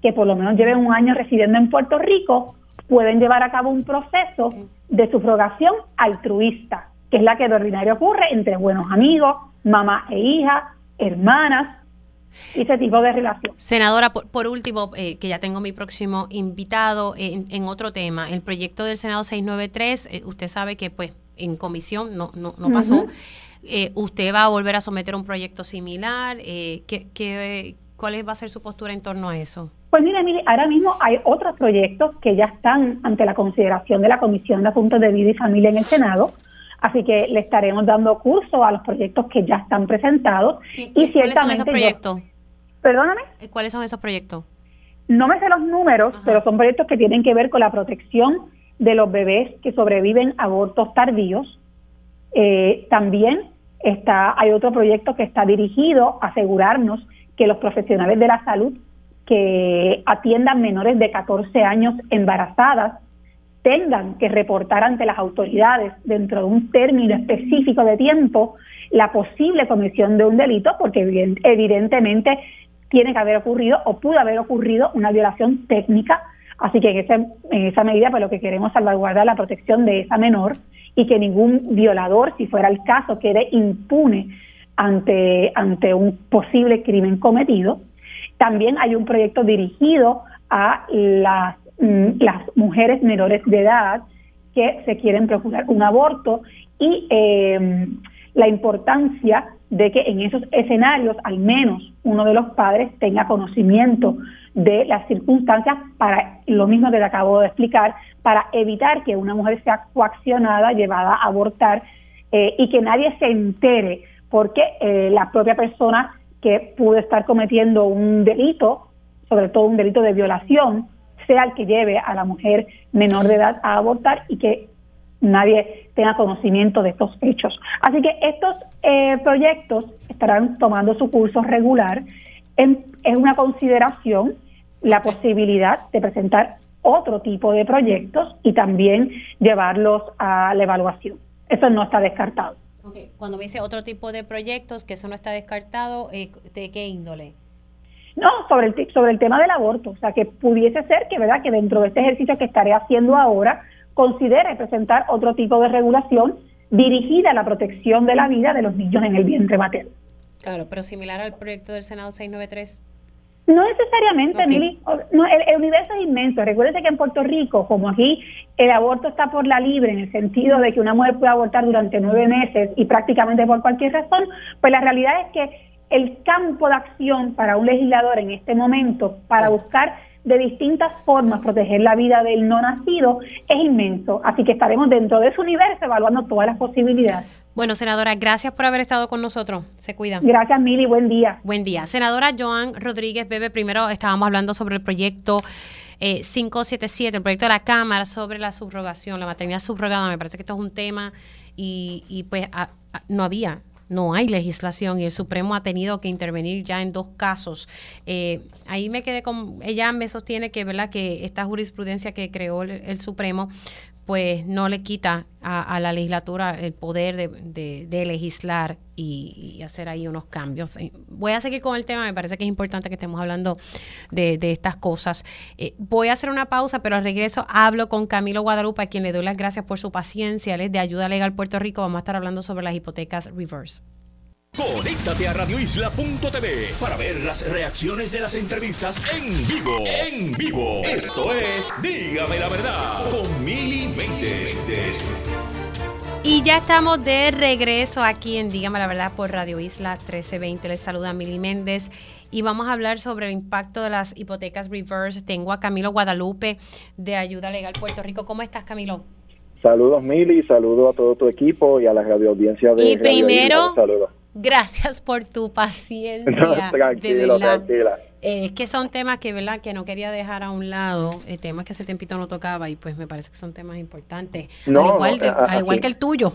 que por lo menos lleven un año residiendo en Puerto Rico pueden llevar a cabo un proceso de subrogación altruista, que es la que de ordinario ocurre entre buenos amigos, mamá e hija, hermanas, y ese tipo de relación. Senadora, por, por último, eh, que ya tengo mi próximo invitado eh, en, en otro tema, el proyecto del Senado 693, eh, usted sabe que pues en comisión no, no, no pasó. Eh, ¿Usted va a volver a someter un proyecto similar? Eh, ¿qué, qué, ¿Cuál va a ser su postura en torno a eso? Pues mire, mire, ahora mismo hay otros proyectos que ya están ante la consideración de la Comisión de Asuntos de Vida y Familia en el Senado, así que le estaremos dando curso a los proyectos que ya están presentados y ¿Cuáles son esos yo- proyectos? perdóname, ¿Cuáles son esos proyectos? no me sé los números, Ajá. pero son proyectos que tienen que ver con la protección de los bebés que sobreviven a abortos tardíos. Eh, también está, hay otro proyecto que está dirigido a asegurarnos que los profesionales de la salud que atiendan menores de 14 años embarazadas tengan que reportar ante las autoridades dentro de un término específico de tiempo la posible comisión de un delito, porque eviden- evidentemente tiene que haber ocurrido o pudo haber ocurrido una violación técnica. Así que en, ese- en esa medida, pues lo que queremos salvaguardar la protección de esa menor y que ningún violador, si fuera el caso, quede impune ante, ante un posible crimen cometido. También hay un proyecto dirigido a las, mm, las mujeres menores de edad que se quieren procurar un aborto y eh, la importancia de que en esos escenarios al menos uno de los padres tenga conocimiento de las circunstancias para lo mismo que te acabo de explicar, para evitar que una mujer sea coaccionada, llevada a abortar eh, y que nadie se entere porque eh, la propia persona que pudo estar cometiendo un delito, sobre todo un delito de violación, sea el que lleve a la mujer menor de edad a abortar y que nadie tenga conocimiento de estos hechos. Así que estos eh, proyectos estarán tomando su curso regular. En, es una consideración la posibilidad de presentar otro tipo de proyectos y también llevarlos a la evaluación. Eso no está descartado. Okay. Cuando me dice otro tipo de proyectos, que eso no está descartado, eh, ¿de qué índole? No, sobre el, sobre el tema del aborto. O sea, que pudiese ser que, ¿verdad? que dentro de este ejercicio que estaré haciendo ahora, considere presentar otro tipo de regulación dirigida a la protección de la vida de los niños en el vientre materno. Claro, pero similar al proyecto del Senado 693. No necesariamente, Ok. Mili. No, el, el universo es inmenso. Recuérdese que en Puerto Rico, como aquí, el aborto está por la libre, en el sentido de que una mujer puede abortar durante nueve meses y prácticamente por cualquier razón, pues la realidad es que el campo de acción para un legislador en este momento, para buscar de distintas formas proteger la vida del no nacido, es inmenso. Así que estaremos dentro de ese universo evaluando todas las posibilidades. Bueno, senadora, gracias por haber estado con nosotros. Se cuida. Gracias, Mili. Buen día. Buen día. Senadora Joan Rodríguez Bebe, primero estábamos hablando sobre el proyecto eh, 577, el proyecto de la Cámara sobre la subrogación, la maternidad subrogada. Me parece que esto es un tema y, y pues a- a- no había. No hay legislación y el Supremo ha tenido que intervenir ya en dos casos. Eh, ahí me quedé con, ella me sostiene que, ¿verdad? que esta jurisprudencia que creó el, el Supremo pues no le quita a, la legislatura el poder de, legislar y, y hacer ahí unos cambios. Eh, Voy a seguir con el tema, me parece que es importante que estemos hablando de, de estas cosas. Eh, voy a hacer una pausa, pero al regreso hablo con Camilo Guadalupe, a quien le doy las gracias por su paciencia. Él es de Ayuda Legal Puerto Rico. Vamos a estar hablando sobre las hipotecas reverse. Conéctate a radioisla.tv para ver las reacciones de las entrevistas en vivo. En vivo. Esto es Dígame la verdad con Mili Méndez. Y ya estamos de regreso aquí en Dígame la verdad por Radio Isla 1320. Les saluda Mili Méndez y vamos a hablar sobre el impacto de las hipotecas reverse. Tengo a Camilo Guadalupe de Ayuda Legal Puerto Rico. ¿Cómo estás, Camilo? Saludos, Mili, saludos a todo tu equipo y a la radio audiencia de Y primero, gracias por tu paciencia. tranquilo, tranquila. Eh, es que son temas que, ¿verdad? que no quería dejar a un lado, eh, temas que ese tempito no tocaba y pues me parece que son temas importantes, al igual, al igual que el tuyo.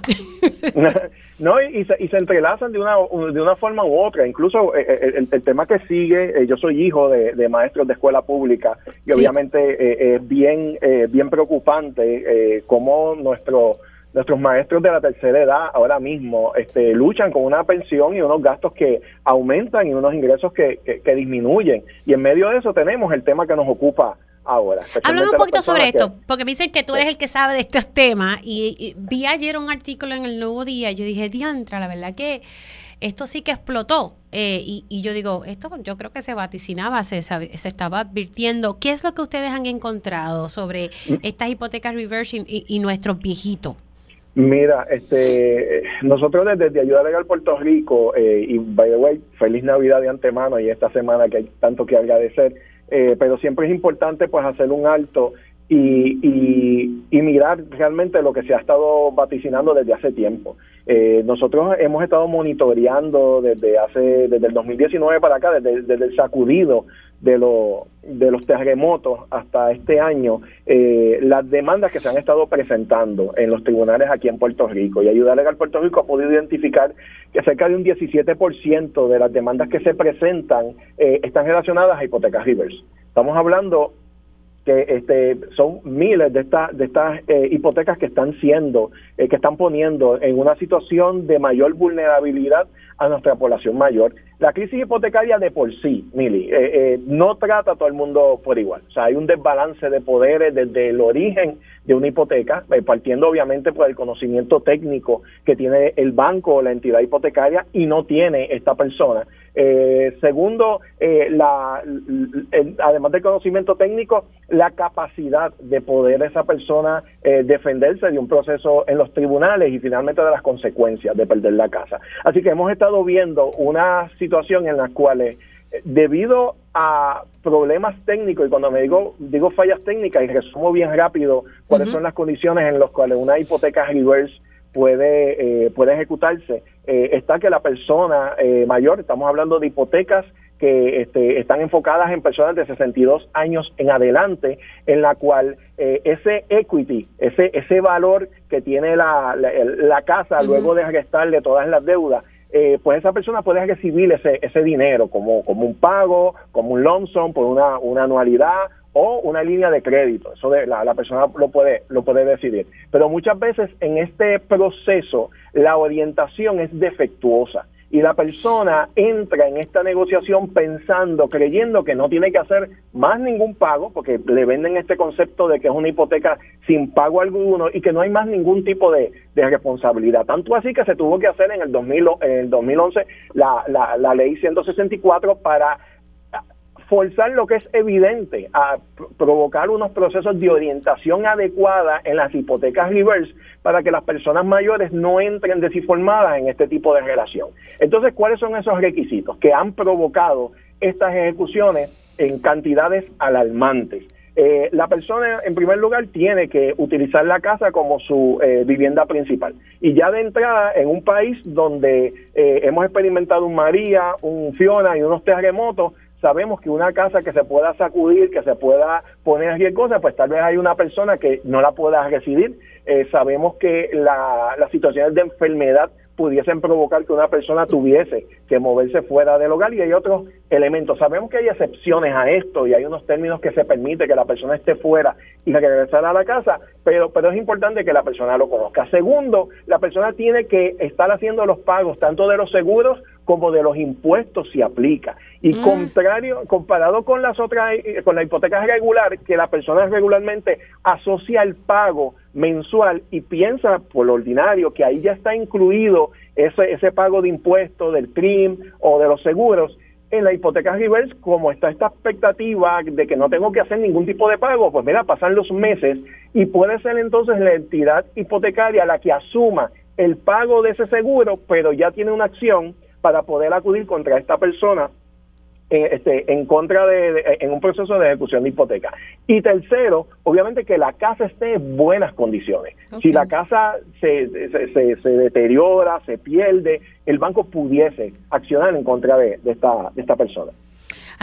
no, y, se, y, se, entrelazan de una, de una forma u otra. Incluso eh, el, tema que sigue, yo soy hijo de, maestros de escuela pública y obviamente es bien, bien preocupante cómo nuestro nuestros maestros de la tercera edad ahora mismo este, luchan con una pensión y unos gastos que aumentan y unos ingresos que, que, disminuyen. Y en medio de eso tenemos el tema que nos ocupa ahora. Háblame un poquito sobre esto, porque me dicen que tú eres el que sabe de estos temas y, vi ayer un artículo en el Nuevo Día y yo dije, diantra, la verdad que esto sí que explotó. Eh, y, yo digo, esto yo creo que se vaticinaba, se, se estaba advirtiendo. ¿Qué es lo que ustedes han encontrado sobre mm. estas hipotecas reversing y, y nuestros viejitos? Mira, este, nosotros desde, Ayuda Legal Puerto Rico, eh, y by the way, feliz Navidad de antemano y esta semana que hay tanto que agradecer, eh, pero siempre es importante pues hacer un alto y, y, mirar realmente lo que se ha estado vaticinando desde hace tiempo. Eh, nosotros hemos estado monitoreando desde hace desde el 2019 para acá, desde, desde el sacudido de, lo, de los terremotos hasta este año, eh, las demandas que se han estado presentando en los tribunales aquí en Puerto Rico. Y Ayuda Legal Puerto Rico ha podido identificar que cerca de un 17% de las demandas que se presentan eh, están relacionadas a hipotecas reverse. Estamos hablando que este, son miles de, estas de estas eh, hipotecas que están siendo, eh, que están poniendo en una situación de mayor vulnerabilidad a nuestra población mayor. La crisis hipotecaria de por sí, Mili, eh, no trata a todo el mundo por igual. O sea, hay un desbalance de poderes desde el origen de una hipoteca, partiendo obviamente por el conocimiento técnico que tiene el banco o la entidad hipotecaria y no tiene esta persona. Eh, segundo, eh, la, además del conocimiento técnico, la capacidad de poder esa persona eh, defenderse de un proceso en los tribunales y finalmente de las consecuencias de perder la casa. Así que hemos estado viendo una situación en la cual, eh, debido a problemas técnicos, y cuando me digo, digo fallas técnicas, y resumo bien rápido cuáles son las condiciones en las cuales una hipoteca reverse puede, puede ejecutarse, eh, está que la persona eh, mayor, estamos hablando de hipotecas que este, están enfocadas en personas de 62 años en adelante, en la cual eh, ese equity, ese, ese valor que tiene la, la, casa luego de restarle todas las deudas, pues esa persona puede recibir ese, ese dinero como, como un pago, como un lump sum por una, una anualidad o una línea de crédito. Eso de, la, la, persona lo puede, lo puede decidir. Pero muchas veces en este proceso la orientación es defectuosa y la persona entra en esta negociación pensando, creyendo que no tiene que hacer más ningún pago, porque le venden este concepto de que es una hipoteca sin pago alguno y que no hay más ningún tipo de, responsabilidad. Tanto así que se tuvo que hacer en el, 2000, en el 2011 la, la, la ley 164 para forzar lo que es evidente a provocar unos procesos de orientación adecuada en las hipotecas reverse para que las personas mayores no entren desinformadas en este tipo de relación. Entonces, ¿cuáles son esos requisitos que han provocado estas ejecuciones en cantidades alarmantes? Eh, la persona, en primer lugar, tiene que utilizar la casa como su eh, vivienda principal. Y ya de entrada, en un país donde eh, hemos experimentado un María, un Fiona y unos terremotos, sabemos que una casa que se pueda sacudir, que se pueda poner cualquier cosa, pues tal vez hay una persona que no la pueda recibir. Eh, sabemos que la, las situaciones de enfermedad pudiesen provocar que una persona tuviese que moverse fuera del hogar y hay otros elementos. Sabemos que hay excepciones a esto y hay unos términos que se permite que la persona esté fuera y regresar a la casa, pero, pero es importante que la persona lo conozca. Segundo, la persona tiene que estar haciendo los pagos tanto de los seguros como de los impuestos si aplica. Y mm. contrario, comparado con las otras, con la hipoteca regular, que la persona regularmente asocia el pago mensual y piensa por lo ordinario que ahí ya está incluido ese, ese pago de impuestos del CRIM o de los seguros, en la hipoteca reverse, como está esta expectativa de que no tengo que hacer ningún tipo de pago, pues mira, pasan los meses y puede ser entonces la entidad hipotecaria la que asuma el pago de ese seguro, pero ya tiene una acción para poder acudir contra esta persona eh, este, en contra de, en un proceso de ejecución de hipoteca. Y tercero, obviamente que la casa esté en buenas condiciones. Si la casa se, se, se, deteriora, se pierde, el banco pudiese accionar en contra de, de, esta, de esta persona.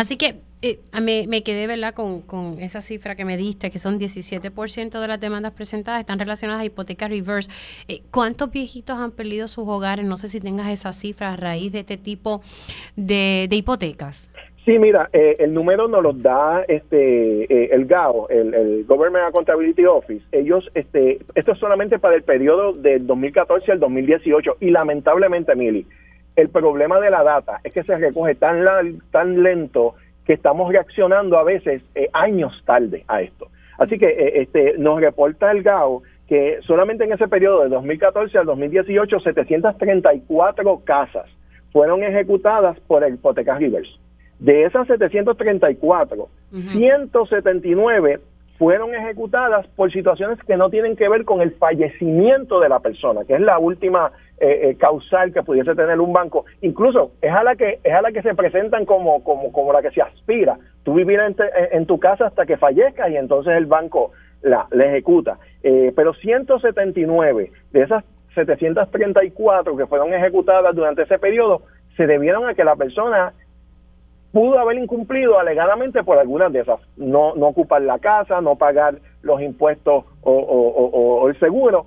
Así que eh, me, me, quedé ¿verdad? Con, esa cifra que me diste, que son 17% de las demandas presentadas están relacionadas a hipoteca reverse. Eh, ¿Cuántos viejitos han perdido sus hogares? No sé si tengas esa cifra a raíz de este tipo de, hipotecas. Sí, mira, eh, el número nos lo da este eh, el GAO, el, el, Government Accountability Office. Ellos, este, esto es solamente para el periodo del 2014 al 2018 y lamentablemente, Mili, el problema de la data es que se recoge tan tan lento que estamos reaccionando a veces eh, años tarde a esto. Así que eh, este nos reporta el GAO que solamente en ese periodo de 2014 al 2018 734 casas fueron ejecutadas por el hipoteca Rivers. De esas 734, 179 fueron ejecutadas por situaciones que no tienen que ver con el fallecimiento de la persona, que es la última eh, eh, causal que pudiese tener un banco. Incluso es a la que es a la que se presentan como como como la que se aspira. Tú vivir en, tu casa hasta que fallezcas y entonces el banco la, ejecuta. Eh, pero 179 de esas 734 que fueron ejecutadas durante ese periodo se debieron a que la persona pudo haber incumplido alegadamente por algunas de esas. No, no ocupar la casa, no pagar los impuestos o, el seguro,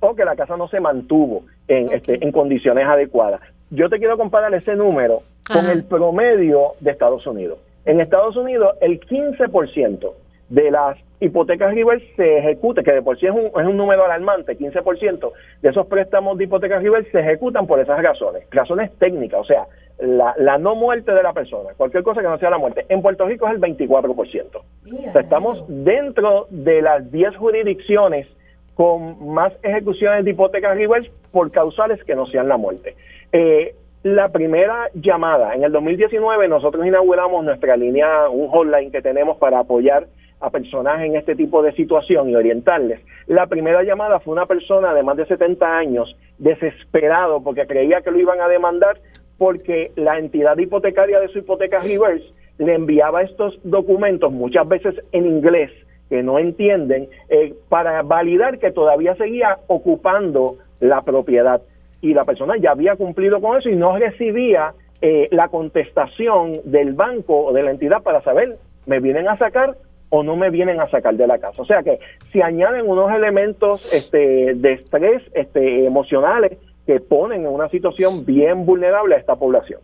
o que la casa no se mantuvo en, este, en condiciones adecuadas. Yo te quiero comparar ese número con el promedio de Estados Unidos. En Estados Unidos, el 15% de las hipotecas reverse se ejecuta, que de por sí es un, es un número alarmante, 15% de esos préstamos de hipotecas reverse se ejecutan por esas razones, razones técnicas, o sea, la, la, no muerte de la persona, cualquier cosa que no sea la muerte. En Puerto Rico es el 24%. O sea, estamos dentro de las 10 jurisdicciones con más ejecuciones de hipotecas reverse por causales que no sean la muerte. Eh, la primera llamada, en el 2019 nosotros inauguramos nuestra línea, un hotline que tenemos para apoyar a personas en este tipo de situación y orientarles. La primera llamada fue una persona de más de 70 años, desesperado porque creía que lo iban a demandar porque la entidad hipotecaria de su hipoteca reverse le enviaba estos documentos, muchas veces en inglés, que no entienden, eh, para validar que todavía seguía ocupando la propiedad. Y la persona ya había cumplido con eso y no recibía eh, la contestación del banco o de la entidad para saber, ¿me vienen a sacar o no me vienen a sacar de la casa. O sea que si añaden unos elementos este, de estrés este, emocionales que ponen en una situación bien vulnerable a esta población.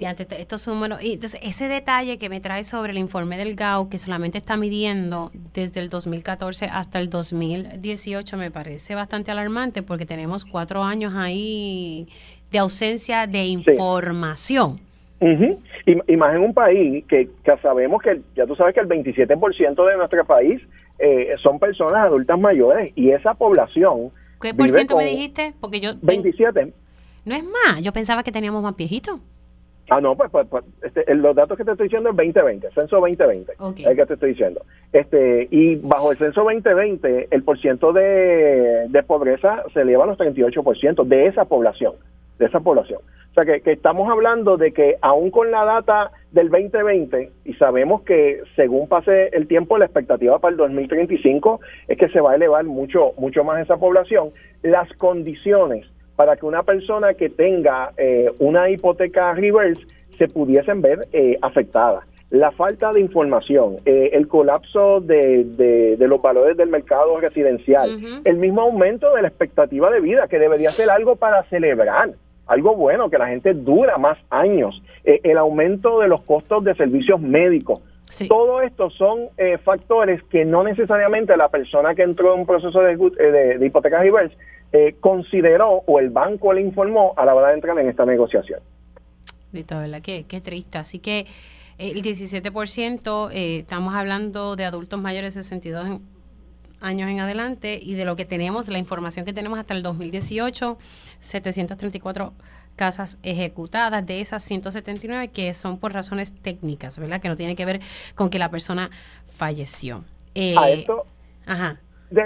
Estos y entonces ese detalle que me trae sobre el informe del GAO, que solamente está midiendo desde el 2014 hasta el 2018, me parece bastante alarmante porque tenemos cuatro años ahí de ausencia de información. y, más en un país que, sabemos que ya tú sabes que el 27% de nuestro país eh, son personas adultas mayores y esa población ¿Qué por ciento me dijiste? Porque yo 27. No es más, yo pensaba que teníamos más viejitos. Ah, no, pues, pues, pues este, los datos que te estoy diciendo es 2020, censo 2020, okay. es que te estoy diciendo. Este, y bajo el censo 2020, el porciento de, de pobreza se eleva a los 38% de esa población, de esa población. O sea, que, que, estamos hablando de que aún con la data del 2020, y sabemos que según pase el tiempo, la expectativa para el 2035 es que se va a elevar mucho, mucho más esa población, las condiciones para que una persona que tenga eh, una hipoteca reverse se pudiesen ver eh, afectadas. La falta de información, eh, el colapso de, de, los valores del mercado residencial, el mismo aumento de la expectativa de vida, que debería ser algo para celebrar algo bueno, que la gente dura más años, eh, el aumento de los costos de servicios médicos. Todo esto son eh, factores que no necesariamente la persona que entró en un proceso de, eh, de, hipoteca reverse consideró o el banco le informó a la hora de entrar en esta negociación. Listo, ¿verdad? Qué, qué triste. Así que el 17%, estamos hablando de adultos mayores de 62 años en adelante y de lo que tenemos, la información que tenemos hasta el 2018, 734 casas ejecutadas, de esas 179 que son por razones técnicas, ¿verdad? Que no tiene que ver con que la persona falleció. Eh, a esto, ajá.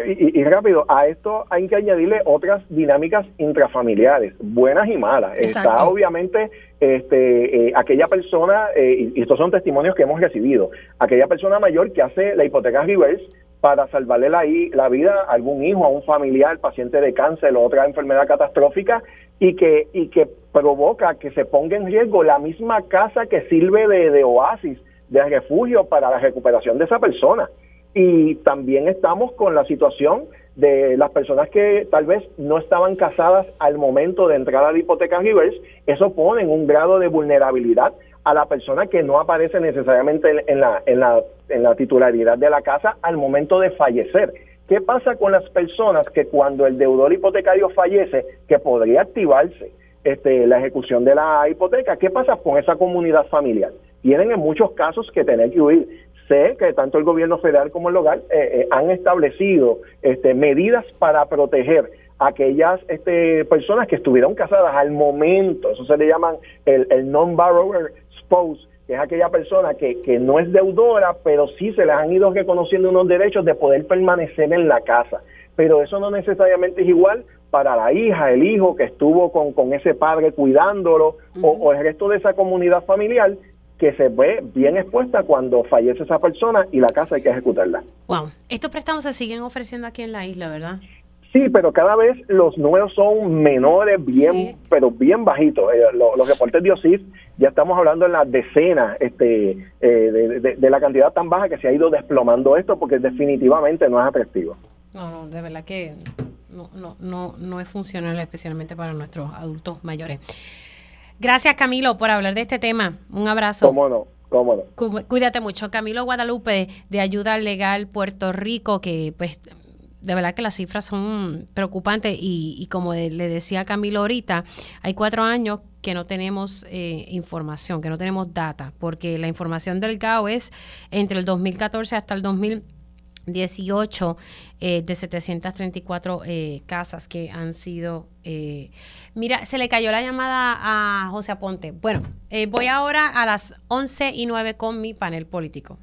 Y, rápido, a esto hay que añadirle otras dinámicas intrafamiliares, buenas y malas. Está obviamente este, eh, aquella persona, eh, y estos son testimonios que hemos recibido, aquella persona mayor que hace la hipoteca reverse para salvarle la, la vida a algún hijo, a un familiar, paciente de cáncer o otra enfermedad catastrófica y que, y que provoca que se ponga en riesgo la misma casa que sirve de, oasis, de refugio para la recuperación de esa persona. Y también estamos con la situación de las personas que tal vez no estaban casadas al momento de entrar a la hipoteca reverse, eso pone un grado de vulnerabilidad a la persona que no aparece necesariamente en la, en la, en la titularidad de la casa al momento de fallecer. ¿Qué pasa con las personas que cuando el deudor hipotecario fallece, que podría activarse este, la ejecución de la hipoteca, qué pasa con esa comunidad familiar? Tienen en muchos casos que tener que huir. Sé que tanto el gobierno federal como el local eh, eh, han establecido este, medidas para proteger aquellas este, personas que estuvieron casadas al momento, eso se le llaman el, el non-borrower spouse, que es aquella persona que, que no es deudora, pero sí se les han ido reconociendo unos derechos de poder permanecer en la casa. Pero eso no necesariamente es igual para la hija, el hijo que estuvo con, con ese padre cuidándolo o, el resto de esa comunidad familiar que se ve bien expuesta cuando fallece esa persona y la casa hay que ejecutarla. Wow, estos préstamos se siguen ofreciendo aquí en la isla, ¿verdad? Sí, pero cada vez los nuevos son menores, bien, pero bien bajitos. Eh, los reportes de OSIF ya estamos hablando en las decenas este, eh, de, la cantidad tan baja que se ha ido desplomando esto porque definitivamente no es atractivo. No, no, de verdad que no, no, no, no es funcional especialmente para nuestros adultos mayores. Gracias Camilo por hablar de este tema. Un abrazo. Cómo no. Cómo no. Cuídate mucho. Camilo Guadalupe de Ayuda Legal Puerto Rico, que pues de verdad que las cifras son preocupantes y, como le decía Camilo ahorita, hay cuatro años que no tenemos eh, información, que no tenemos data, porque la información del GAO es entre el 2014 hasta el 2018 eh, de 734 eh, casas que han sido... Eh, mira, se le cayó la llamada a José Aponte. Bueno, voy ahora a las 11 y 9 con mi panel político.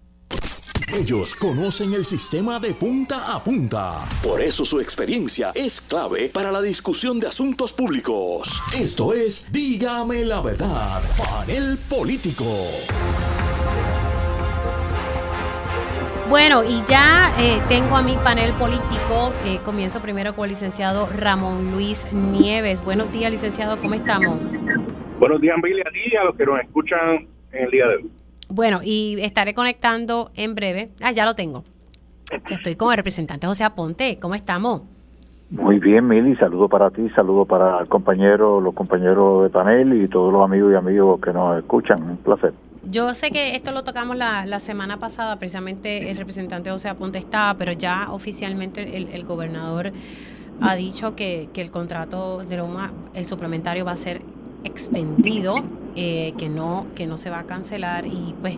Ellos conocen el sistema de punta a punta. Por eso su experiencia es clave para la discusión de asuntos públicos. Esto es Dígame la verdad, panel político. Bueno, y ya eh, tengo a mi panel político. Eh, comienzo primero con el licenciado Ramón Luis Nieves. Buenos días, licenciado, ¿cómo estamos? Buenos días, Billy, a ti y a los que nos escuchan en el día de hoy. Bueno, y estaré conectando en breve. Ah, ya lo tengo. estoy con el representante José Aponte. ¿Cómo estamos? Muy bien, Mili. Saludo para ti, saludo para el compañero, los compañeros de panel y todos los amigos y amigos que nos escuchan. Un placer. Yo sé que esto lo tocamos la, la semana pasada, precisamente el representante José Aponte estaba, pero ya oficialmente el, el gobernador ha dicho que, que el contrato de Loma, el suplementario va a ser extendido, eh, que, no, que no se va a cancelar. Y pues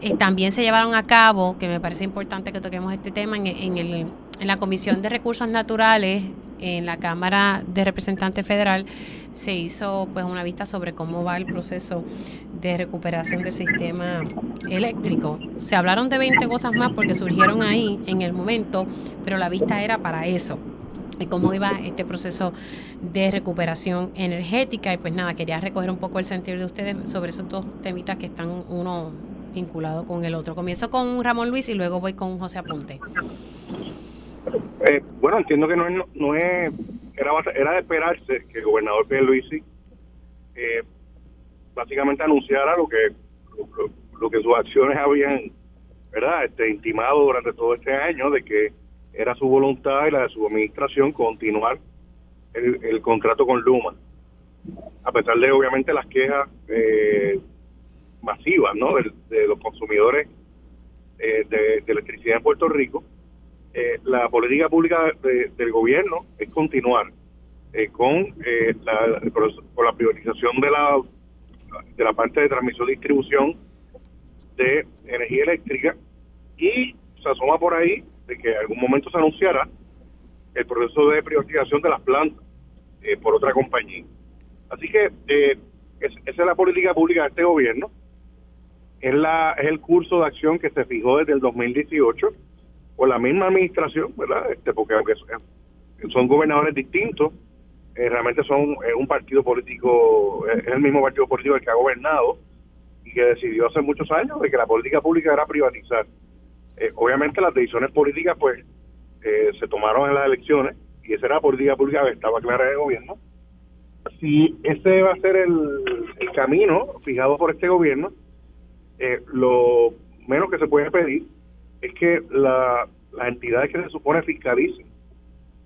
eh, también se llevaron a cabo, que me parece importante que toquemos este tema, en, en, el, en la Comisión de Recursos Naturales, en la Cámara de Representantes Federal, se hizo pues una vista sobre cómo va el proceso de recuperación del sistema eléctrico. Se hablaron de 20 cosas más porque surgieron ahí en el momento, pero la vista era para eso cómo iba este proceso de recuperación energética. Y pues nada, quería recoger un poco el sentir de ustedes sobre esos dos temitas que están uno vinculado con el otro. Comienzo con Ramón Luis y luego voy con José Aponte. Eh, bueno, entiendo que no es, no es era, era de esperarse que el gobernador Pedro Luisi eh, básicamente anunciara lo que lo, que sus acciones habían verdad este intimado durante todo este año de que era su voluntad y la de su administración continuar el, contrato con Luma, a pesar de obviamente las quejas eh, masivas ¿no? de, los consumidores eh, de, electricidad en Puerto Rico. Eh, la política pública del gobierno es continuar con, la, con la privatización de la, de la parte de transmisión y distribución de energía eléctrica y se asoma por ahí de que en algún momento se anunciara el proceso de privatización de las plantas eh, por otra compañía. Así que eh, esa es la política pública de este gobierno. Es, la, es el curso de acción que se fijó desde el 2018 por la misma administración, ¿verdad? Este, porque aunque son gobernadores distintos, eh, realmente son un partido político, es el mismo partido político el que ha gobernado y que decidió hace muchos años de que la política pública era privatizar. obviamente las decisiones políticas pues se tomaron en las elecciones y esa era la política pública que estaba clara en el gobierno si ese va a ser el, camino fijado por este gobierno, eh, lo menos que se puede pedir es que la, las entidades que se supone fiscalicen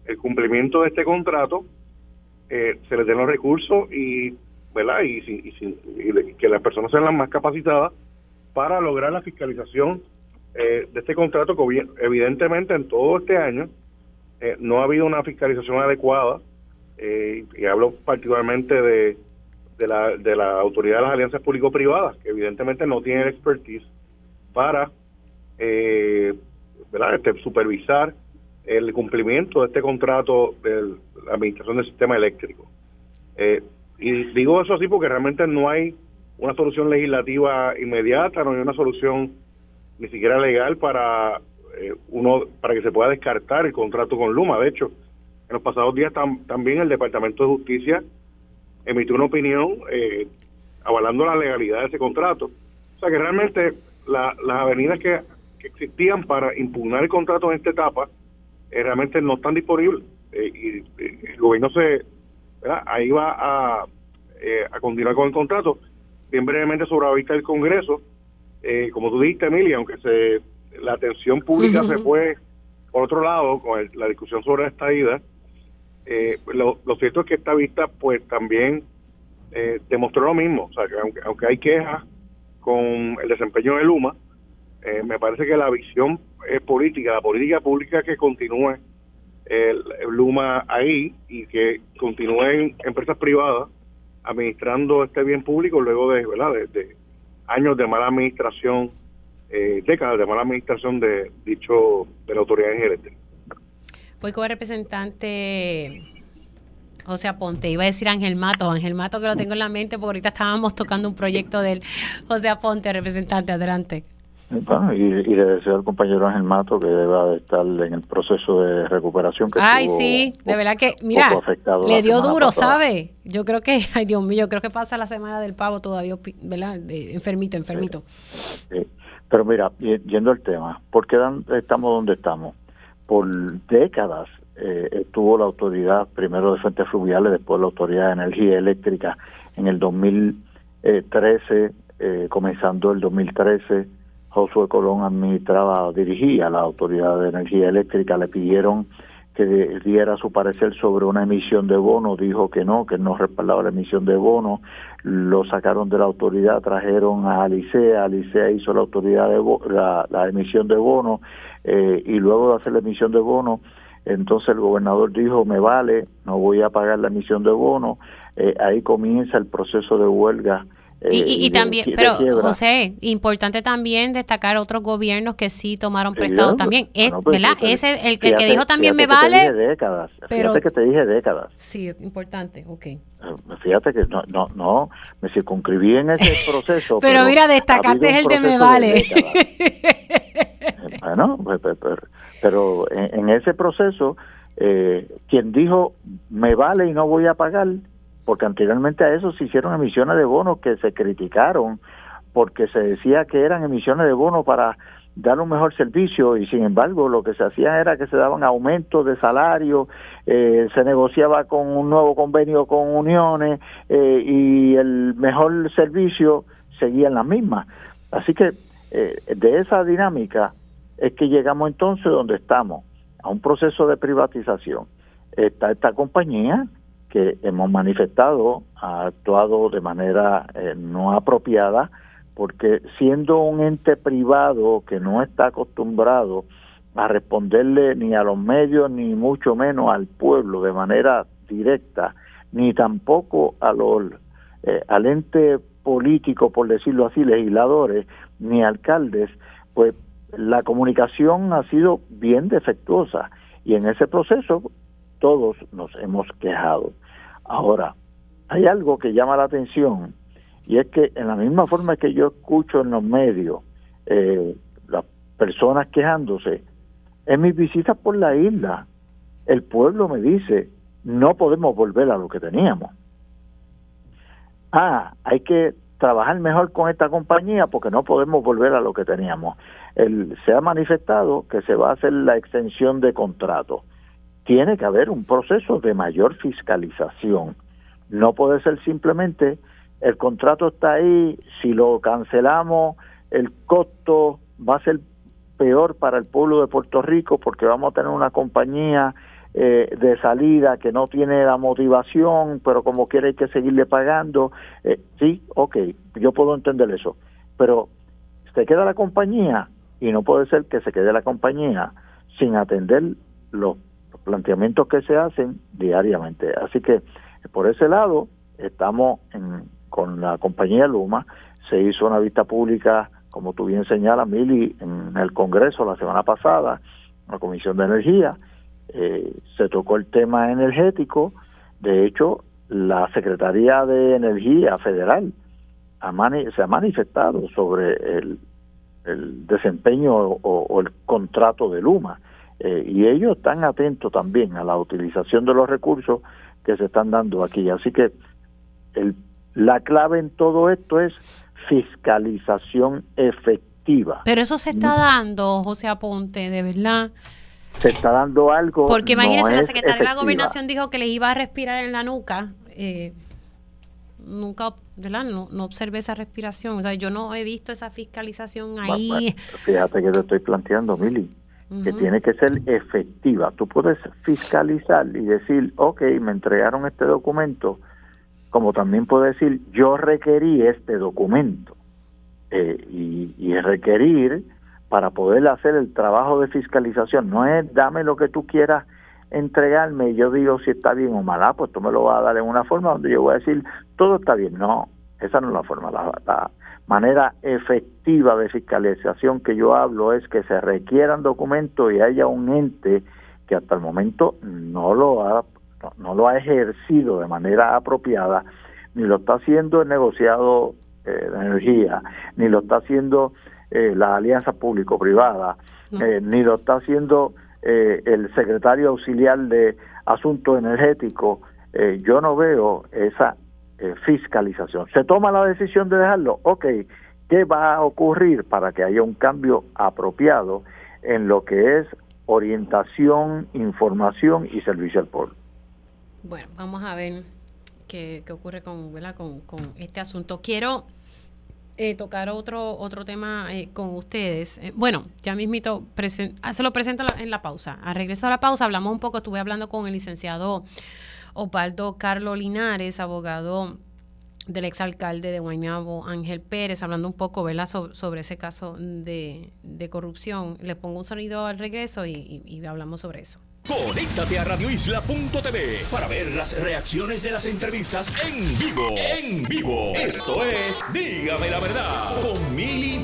el cumplimiento de este contrato eh, se les den los recursos y verdad y, que las personas sean las más capacitadas para lograr la fiscalización eh, de este contrato que evidentemente en todo este año no ha habido una fiscalización adecuada eh, y hablo particularmente de, de, la, de la autoridad de las alianzas público-privadas, que evidentemente no tienen expertise para eh, ¿verdad? Este, supervisar el cumplimiento de este contrato de la administración del sistema eléctrico. Eh, y digo eso así porque realmente no hay una solución legislativa inmediata, no hay una solución ni siquiera legal para eh, uno para que se pueda descartar el contrato con Luma. De hecho, en los pasados días también el Departamento de Justicia emitió una opinión eh, avalando la legalidad de ese contrato. O sea que realmente las avenidas que, existían para impugnar el contrato en esta etapa eh, realmente no están disponibles. Eh, y el gobierno se ahí va a, a continuar con el contrato. Bien brevemente sobre la vista del Congreso, como tú dijiste, Emilia, aunque se la atención pública se fue por otro lado con la discusión sobre esta ida, eh, lo, cierto es que esta vista pues también eh, demostró lo mismo, o sea, que aunque, aunque hay quejas con el desempeño de Luma, eh, me parece que la visión política, la política pública que continúe el, Luma ahí y que continúen empresas privadas administrando este bien público luego de, ¿verdad? de, años de mala administración, décadas de mala administración de dicho de la autoridad eléctrica. Voy con el representante José Aponte. Iba a decir Ángel Mato. Ángel Mato que lo tengo en la mente porque ahorita estábamos tocando un proyecto del José Aponte, representante. Adelante. Y, le deseo al compañero Ángel Mato que deba estar en el proceso de recuperación. Que ay, sí, de verdad que, mira, le dio duro, ¿sabe? Yo creo que, ay Dios mío, creo que pasa la semana del pavo todavía, ¿verdad? enfermito, enfermito. Pero mira, yendo al tema, ¿por qué estamos donde estamos? por décadas eh, estuvo la autoridad primero de fuentes fluviales, después la autoridad de energía eléctrica en el 2013, eh, comenzando el 2013, Josué Colón administraba, dirigía la autoridad de energía eléctrica, le pidieron que diera su parecer sobre una emisión de bono, dijo que no, que no respaldaba la emisión de bono, lo sacaron de la autoridad, trajeron a Alicea, Alicea hizo la autoridad de la, emisión de bono eh, y luego de hacer la emisión de bono, entonces el gobernador dijo, me vale, no voy a pagar la emisión de bono, eh, ahí comienza el proceso de huelga y, también, pero José, importante también destacar otros gobiernos que sí tomaron prestado también. Es, pues, ¿Verdad? Ese, el, el que dijo también me vale. décadas. Pero, fíjate que te dije décadas. Sí, importante, ok. Eh, fíjate que no, no, no me circunscribí en ese proceso. pero, mira, destacaste el de me vale. bueno, pues, pues, pero, en, ese proceso, eh, quien dijo me vale y no voy a pagar, porque anteriormente a eso se hicieron emisiones de bonos que se criticaron porque se decía que eran emisiones de bonos para dar un mejor servicio y sin embargo lo que se hacía era que se daban aumentos de salario, eh, se negociaba con un nuevo convenio con uniones eh, y el mejor servicio seguía en la misma. Así que eh, de esa dinámica es que llegamos entonces donde estamos, a un proceso de privatización. Está esta compañía que hemos manifestado ha actuado de manera eh, no apropiada porque siendo un ente privado que no está acostumbrado a responderle ni a los medios ni mucho menos al pueblo de manera directa ni tampoco a los eh, al ente político por decirlo así legisladores ni alcaldes pues la comunicación ha sido bien defectuosa y en ese proceso todos nos hemos quejado. Ahora, hay algo que llama la atención y es que en la misma forma que yo escucho en los medios eh, las personas quejándose, en mis visitas por la isla, el pueblo me dice, no podemos volver a lo que teníamos. Ah, hay que trabajar mejor con esta compañía porque no podemos volver a lo que teníamos. El, se ha manifestado que se va a hacer la extensión de contrato. Tiene que haber un proceso de mayor fiscalización. No puede ser simplemente el contrato está ahí, si lo cancelamos, el costo va a ser peor para el pueblo de Puerto Rico porque vamos a tener una compañía eh, de salida que no tiene la motivación, pero como quiere hay que seguirle pagando. Eh, sí, ok, yo puedo entender eso, pero se queda la compañía y no puede ser que se quede la compañía sin atender los, planteamientos que se hacen diariamente. Así que por ese lado estamos con la compañía Luma, se hizo una vista pública, como tú bien señalas, Mili, en el Congreso la semana pasada, la Comisión de Energía, eh, se tocó el tema energético, de hecho, la Secretaría de Energía Federal se ha manifestado sobre el, desempeño o, el contrato de Luma. Eh, y ellos están atentos también a la utilización de los recursos que se están dando aquí. Así que el, la clave en todo esto es fiscalización efectiva. Pero eso se está dando, José Aponte, de verdad se está dando algo. Porque imagínense, la secretaria de la gobernación dijo que le iba a respirar en la nuca. Eh, nunca, ¿verdad? No, no observé esa respiración. O sea, yo no he visto esa fiscalización ahí. fíjate que te estoy planteando, Mili, que tiene que ser efectiva. Tú puedes fiscalizar y decir, ok, me entregaron este documento, como también puedes decir, yo requerí este documento. Eh, y, y requerir para poder hacer el trabajo de fiscalización. No es dame lo que tú quieras entregarme y yo digo si está bien o mal, ah, pues tú me lo vas a dar en una forma donde yo voy a decir todo está bien. No, esa no es la forma. La, manera efectiva de fiscalización que yo hablo es que se requieran documentos y haya un ente que hasta el momento no lo ha no, lo ha ejercido de manera apropiada, ni lo está haciendo el negociado eh, de energía, ni lo está haciendo eh, la alianza público-privada, eh, ni lo está haciendo eh, el secretario auxiliar de Asuntos Energéticos. yo no veo esa fiscalización. ¿Se toma la decisión de dejarlo? Ok, ¿qué va a ocurrir para que haya un cambio apropiado en lo que es orientación, información y servicio al pueblo? Bueno, vamos a ver qué, qué ocurre con, con, este asunto. Quiero eh, tocar otro otro tema eh, con ustedes. Eh, bueno, ya mismito, ah, se lo presento en la pausa. A regreso a la pausa hablamos un poco, estuve hablando con el licenciado Osvaldo Carlos Linares, abogado del exalcalde de Guaynabo, Ángel Pérez, hablando un poco ¿verdad? sobre ese caso de, corrupción. Le pongo un sonido al regreso y hablamos sobre eso. Conéctate a radioisla.tv para ver las reacciones de las entrevistas en vivo. En vivo. Esto es Dígame la verdad con Mili y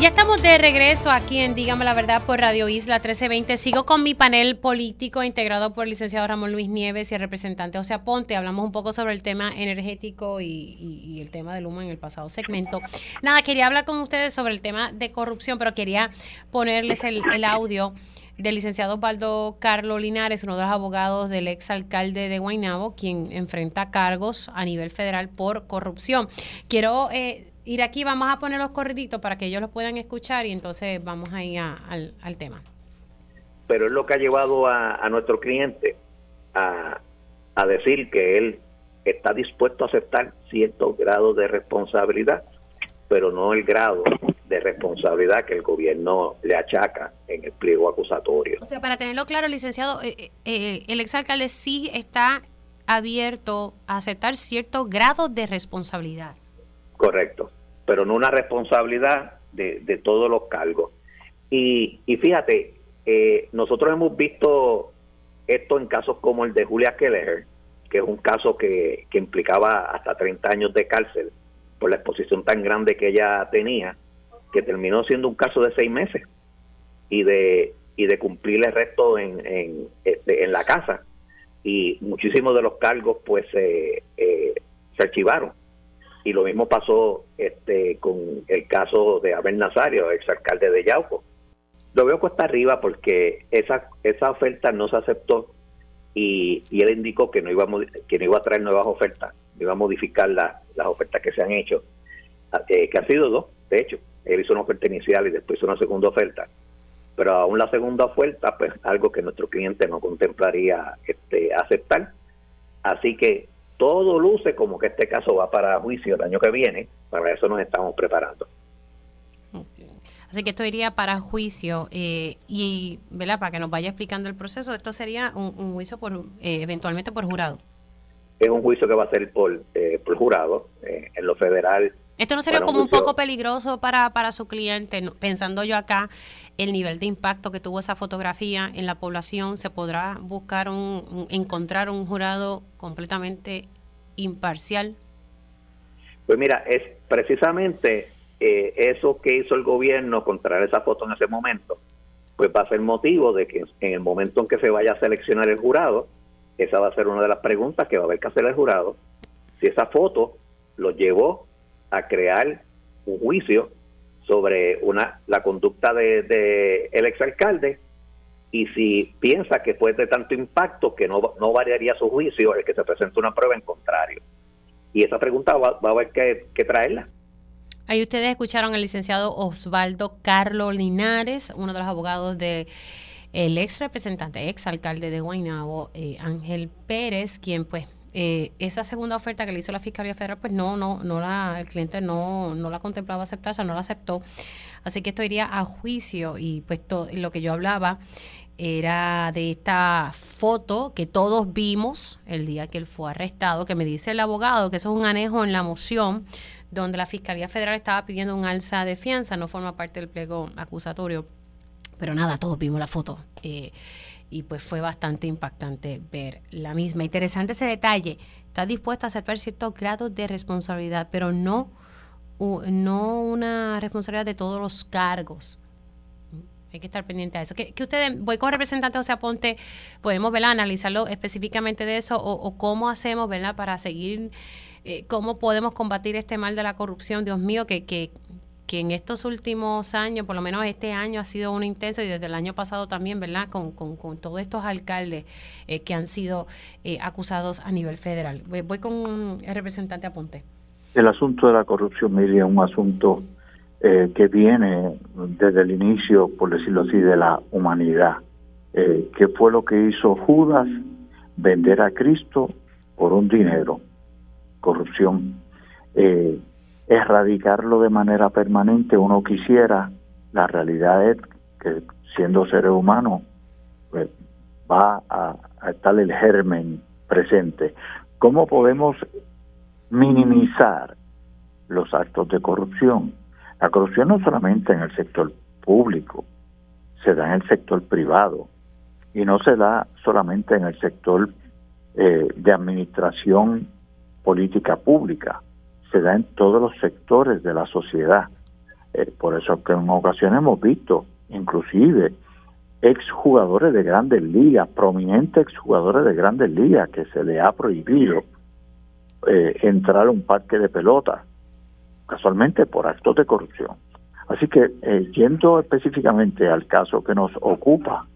ya estamos de regreso aquí en Dígame la Verdad por Radio Isla 1320. Sigo con mi panel político integrado por el licenciado Ramón Luis Nieves y el representante José Aponte. Hablamos un poco sobre el tema energético y, el tema del humo en el pasado segmento. Nada, quería hablar con ustedes sobre el tema de corrupción, pero quería ponerles el, audio del licenciado Osvaldo Carlos Linares, uno de los abogados del ex alcalde de Guaynabo, quien enfrenta cargos a nivel federal por corrupción. Quiero eh, ir aquí, vamos a poner los corriditos para que ellos los puedan escuchar y entonces vamos ahí al, al tema. Pero es lo que ha llevado a, nuestro cliente a, a decir que él está dispuesto a aceptar cierto grado de responsabilidad, pero no el grado de responsabilidad que el gobierno le achaca en el pliego acusatorio. O sea, para tenerlo claro, licenciado, eh, eh, eh, el exalcalde sí está abierto a aceptar cierto grado de responsabilidad. Correcto pero no una responsabilidad de, de todos los cargos. Y, y fíjate, eh, nosotros hemos visto esto en casos como el de Julia Keller, que es un caso que, implicaba hasta 30 años de cárcel por la exposición tan grande que ella tenía. que terminó siendo un caso de seis meses y de y de cumplir el resto en, en, este, la casa y muchísimos de los cargos pues eh, se archivaron y lo mismo pasó este con el caso de Abel Nazario, exalcalde de Yauco. Lo veo cuesta arriba porque esa esa oferta no se aceptó y, y él indicó que no iba a, que no iba a traer nuevas ofertas, iba a modificar las ofertas que se han hecho, eh, que han sido dos, de hecho. Él hizo una oferta inicial y después una segunda oferta. Pero aún la segunda oferta, pues algo que nuestro cliente no contemplaría este, aceptar. Así que todo luce como que este caso va para juicio el año que viene. Para eso nos estamos preparando. Así que esto iría para juicio eh, y, ¿verdad? Para que nos vaya explicando el proceso, esto sería un, juicio por eh, eventualmente por jurado. Es un juicio que va a ser por, eh, por jurado. en lo federal esto no sería como un poco peligroso para, para su cliente, pensando yo acá el nivel de impacto que tuvo esa fotografía en la población, se podrá buscar un, encontrar un jurado completamente imparcial. Pues mira, es precisamente eh, eso que hizo el gobierno contra esa foto en ese momento, pues va a ser motivo de que en el momento en que se vaya a seleccionar el jurado, esa va a ser una de las preguntas que va a haber que hacer el jurado, si esa foto lo llevó a crear un juicio sobre una la conducta de, de el exalcalde y si piensa que fue de tanto impacto que no, no variaría su juicio el que se presente una prueba en contrario. Y esa pregunta va, a haber que, que, traerla. Ahí ustedes escucharon al licenciado Osvaldo Carlos Linares, uno de los abogados de el ex representante, ex alcalde de Guaynabo, eh, Ángel Pérez, quien pues eh, esa segunda oferta que le hizo la Fiscalía Federal, pues no, no, no la, el cliente no, no la contemplaba aceptar, o sea, no la aceptó. Así que esto iría a juicio y pues lo que yo hablaba era de esta foto que todos vimos el día que él fue arrestado, que me dice el abogado que eso es un anejo en la moción donde la Fiscalía Federal estaba pidiendo un alza de fianza, no forma parte del pliego acusatorio. Pero nada, todos vimos la foto. Eh, y pues fue bastante impactante ver la misma. Interesante ese detalle. Está dispuesta a aceptar ciertos grados de responsabilidad, pero no, no una responsabilidad de todos los cargos. Hay que estar pendiente de eso. Que, ustedes, voy con representante José Aponte, podemos ¿verdad? analizarlo específicamente de eso o, cómo hacemos ¿verdad? para seguir, eh, cómo podemos combatir este mal de la corrupción. Dios mío, que, que, que en estos últimos años, por lo menos este año ha sido un intenso y desde el año pasado también, ¿verdad? Con, con, todos estos alcaldes eh, que han sido eh, acusados a nivel federal. Voy, con el representante Aponte. El asunto de la corrupción, Miriam, es un asunto eh, que viene desde el inicio, por decirlo así, de la humanidad. que fue lo que hizo Judas? Vender a Cristo por un dinero. Corrupción. Erradicarlo de manera permanente uno quisiera, la realidad es que siendo seres humanos pues, va a, estar el germen presente. ¿Cómo podemos minimizar los actos de corrupción? La corrupción no solamente en el sector público, se da en el sector privado y no se da solamente en el sector eh, de administración política pública se da en todos los sectores de la sociedad. Eh, por eso que en ocasiones hemos visto, inclusive, exjugadores de grandes ligas, prominentes exjugadores de grandes ligas, que se le ha prohibido eh, entrar a un parque de pelota, casualmente por actos de corrupción. Así que, eh, yendo específicamente al caso que nos ocupa,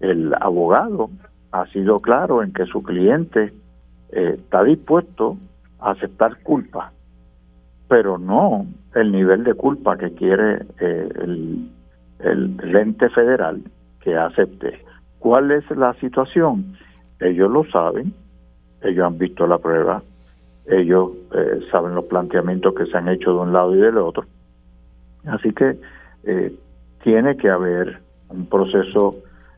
el abogado ha sido claro en que su cliente está dispuesto a aceptar culpa pero no el nivel de culpa que quiere eh, el, el, ente federal que acepte. ¿Cuál es la situación? Ellos lo saben, ellos han visto la prueba, ellos eh, saben los planteamientos que se han hecho de un lado y del otro. Así que eh, tiene que haber un proceso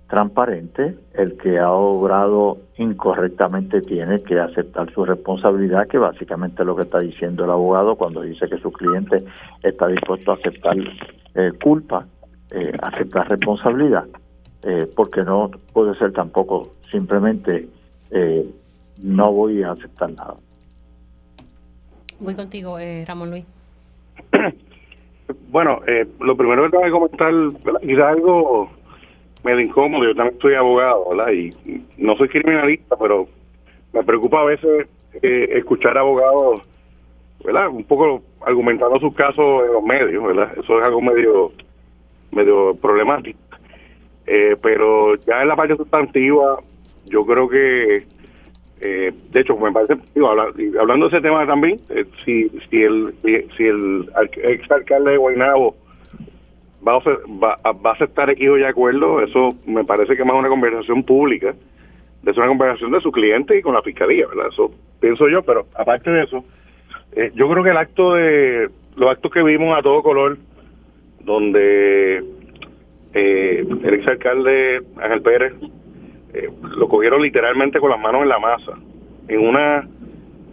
transparente, el que ha obrado incorrectamente tiene que aceptar su responsabilidad, que básicamente es lo que está diciendo el abogado cuando dice que su cliente está dispuesto a aceptar eh, culpa, eh, aceptar responsabilidad, eh, porque no puede ser tampoco simplemente eh, no voy a aceptar nada. Voy contigo, Ramón Luis. Bueno, eh, lo primero que tengo que comentar, quizás algo medio incómodo, yo también soy abogado, ¿verdad? Y no soy criminalista, pero me preocupa a veces eh, escuchar abogados, ¿verdad? Un poco argumentando sus casos en los medios, ¿verdad? Eso es algo medio, medio problemático. Eh, pero ya en la parte sustantiva, yo creo que, eh, de hecho, me parece, digo, hablando de ese tema también, eh, si, si el, si el ex alcalde de Guaynabo va a, va, va a aceptar X de acuerdo, eso me parece que más una conversación pública, es una conversación de su cliente y con la fiscalía, ¿verdad? Eso pienso yo, pero aparte de eso, yo creo que el acto de, los actos que vimos a todo color, donde eh, el exalcalde Ángel Pérez eh, lo cogieron literalmente con las manos en la masa, en una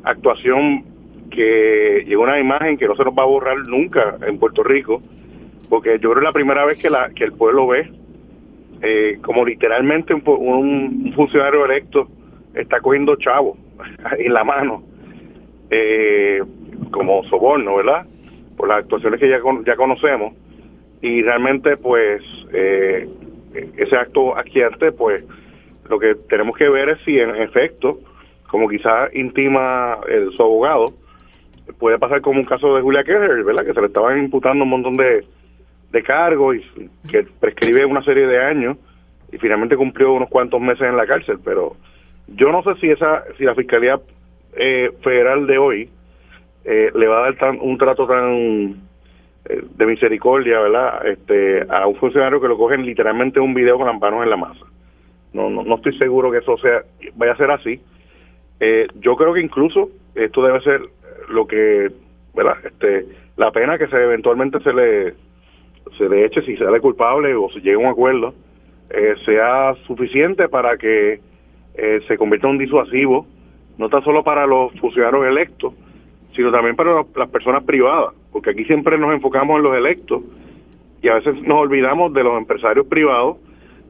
actuación que llegó una imagen que no se nos va a borrar nunca en Puerto Rico, porque yo creo que la primera vez que, la, que el pueblo ve eh, como literalmente un, funcionario electo está cogiendo chavo en la mano eh, como soborno, ¿verdad? Por las actuaciones que ya, ya conocemos y realmente pues eh, ese acto adquierte pues lo que tenemos que ver es si en efecto como quizás intima el, su abogado puede pasar como un caso de Julia Keller, ¿verdad? Que se le estaban imputando un montón de, de cargos y que prescribe una serie de años y finalmente cumplió unos cuantos meses en la cárcel, pero yo no sé si esa si la Fiscalía eh, Federal de hoy eh, le va a dar tan, un trato tan eh, de misericordia, ¿verdad? Este, a un funcionario que lo cogen literalmente un video con las manos en la masa. No, no, no estoy seguro que eso sea vaya a ser así. Eh, yo creo que incluso esto debe ser lo que, ¿verdad? Este, la pena que se eventualmente se le se le eche si sale culpable o se llegue a un acuerdo eh, sea suficiente para que se convierta en un disuasivo, no tan solo para los funcionarios electos, sino también para las personas privadas, porque aquí siempre nos enfocamos en los electos y a veces nos olvidamos de los empresarios privados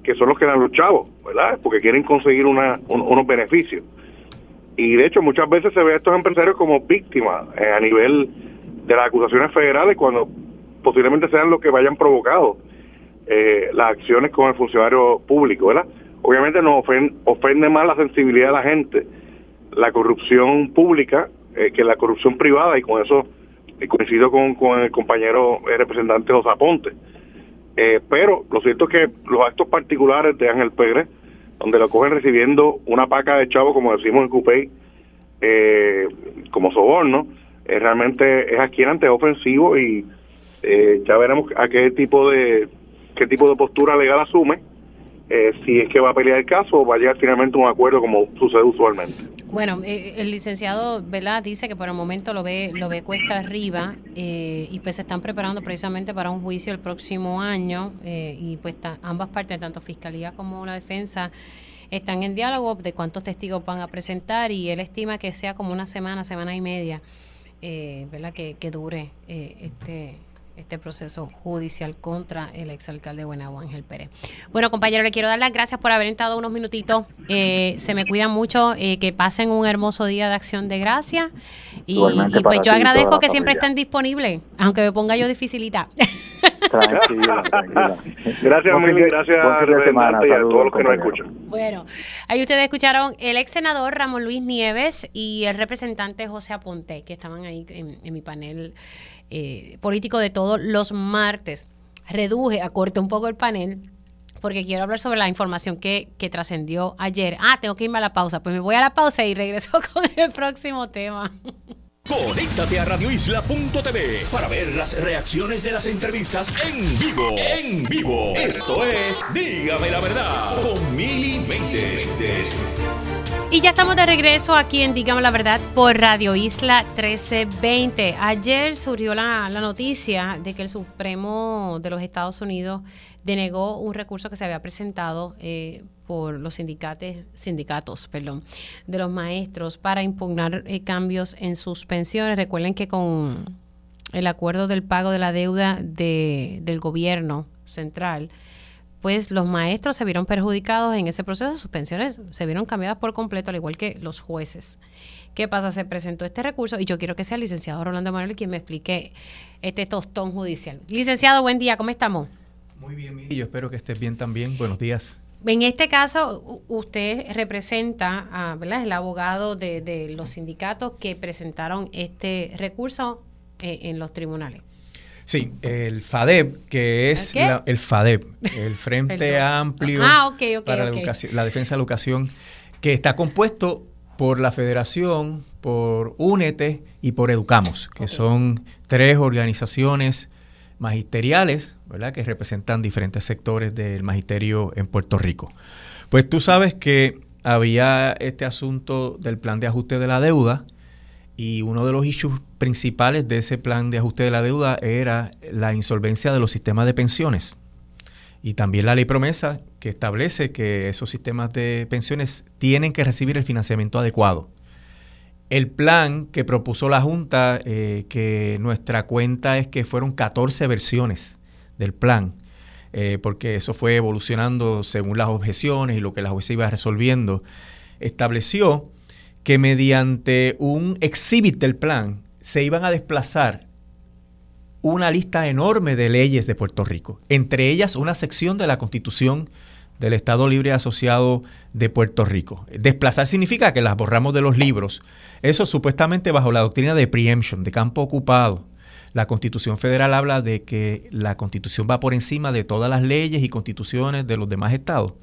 que son los que dan los chavos, ¿verdad? Porque quieren conseguir una, unos beneficios. Y de hecho muchas veces se ve a estos empresarios como víctimas eh, a nivel de las acusaciones federales cuando posiblemente sean los que vayan provocado eh, las acciones con el funcionario público, ¿verdad? Obviamente nos ofende, ofende más la sensibilidad de la gente, la corrupción pública eh, que la corrupción privada y con eso eh, coincido con, con el compañero representante José Aponte. Eh, pero lo cierto es que los actos particulares de Ángel Pérez, donde lo cogen recibiendo una paca de chavo, como decimos en Cupey, como soborno, realmente es adquirante, ofensivo y ya veremos a qué tipo de qué tipo de postura legal asume eh, si es que va a pelear el caso o va a llegar finalmente a un acuerdo como sucede usualmente. Bueno, eh, el licenciado ¿verdad? dice que por el momento lo ve lo ve cuesta arriba eh, y pues se están preparando precisamente para un juicio el próximo año y pues ambas partes, tanto fiscalía como la defensa, están en diálogo de cuántos testigos van a presentar y él estima que sea como una semana, semana y media, ¿verdad? Que, que dure este este proceso judicial contra el exalcalde de Buenavo, Ángel Pérez. Bueno, compañero, le quiero dar las gracias por haber entrado unos minutitos. Eh, se me cuida mucho, eh, que pasen un hermoso día de acción de gracia. Y, pues yo agradezco que siempre estén disponibles, aunque me ponga yo dificilita. Tranquila, tranquila. Gracias, mil gracias y a todos los que nos escuchan. Bueno, ahí ustedes escucharon el ex senador Ramón Luis Nieves y el representante José Aponte, que estaban ahí en mi panel eh, político de todos los martes. Reduje, acorté un poco el panel porque quiero hablar sobre la información que, que trascendió ayer. Ah, tengo que irme a la pausa. Pues me voy a la pausa y regreso con el próximo tema. Conéctate a radioisla.tv para ver las reacciones de las entrevistas en vivo. En vivo. Esto es Dígame la verdad con Mili y ya estamos de regreso aquí en Digamos la Verdad por Radio Isla 1320. Ayer surgió la, noticia de que el Supremo de los Estados Unidos denegó un recurso que se había presentado eh, por los sindicatos, sindicatos perdón, de los maestros para impugnar eh, cambios en sus pensiones. Recuerden que con el acuerdo del pago de la deuda de, del gobierno central, después los maestros se vieron perjudicados en ese proceso, sus pensiones se vieron cambiadas por completo, al igual que los jueces. ¿Qué pasa? Se presentó este recurso y yo quiero que sea el licenciado Rolando Manuel quien me explique este tostón judicial. Licenciado, buen día, ¿cómo estamos? Muy bien, y yo espero que estés bien también. Buenos días. En este caso, usted representa, a, ¿verdad? El abogado de, los sindicatos que presentaron este recurso eh, en los tribunales. Sí, el FADEB, que es el FADEB, el Frente Amplio ah, para La, Defensa de la Educación, que está compuesto por la Federación, por UNETE y por Educamos, que son tres organizaciones magisteriales, ¿verdad? Que representan diferentes sectores del magisterio en Puerto Rico. Pues tú sabes que había este asunto del plan de ajuste de la deuda y uno de los issues principales de ese plan de ajuste de la deuda era la insolvencia de los sistemas de pensiones. Y también la ley promesa que establece que esos sistemas de pensiones tienen que recibir el financiamiento adecuado. El plan que propuso la Junta, eh, que nuestra cuenta es que fueron 14 versiones del plan, eh, porque eso fue evolucionando según las objeciones y lo que la jueza iba resolviendo, estableció que mediante un exhibit del plan se iban a desplazar una lista enorme de leyes de Puerto Rico, entre ellas una sección de la Constitución del Estado Libre Asociado de Puerto Rico. Desplazar significa que las borramos de los libros. Eso supuestamente bajo la doctrina de preemption, de campo ocupado. La Constitución Federal habla de que la Constitución va por encima de todas las leyes y constituciones de los demás estados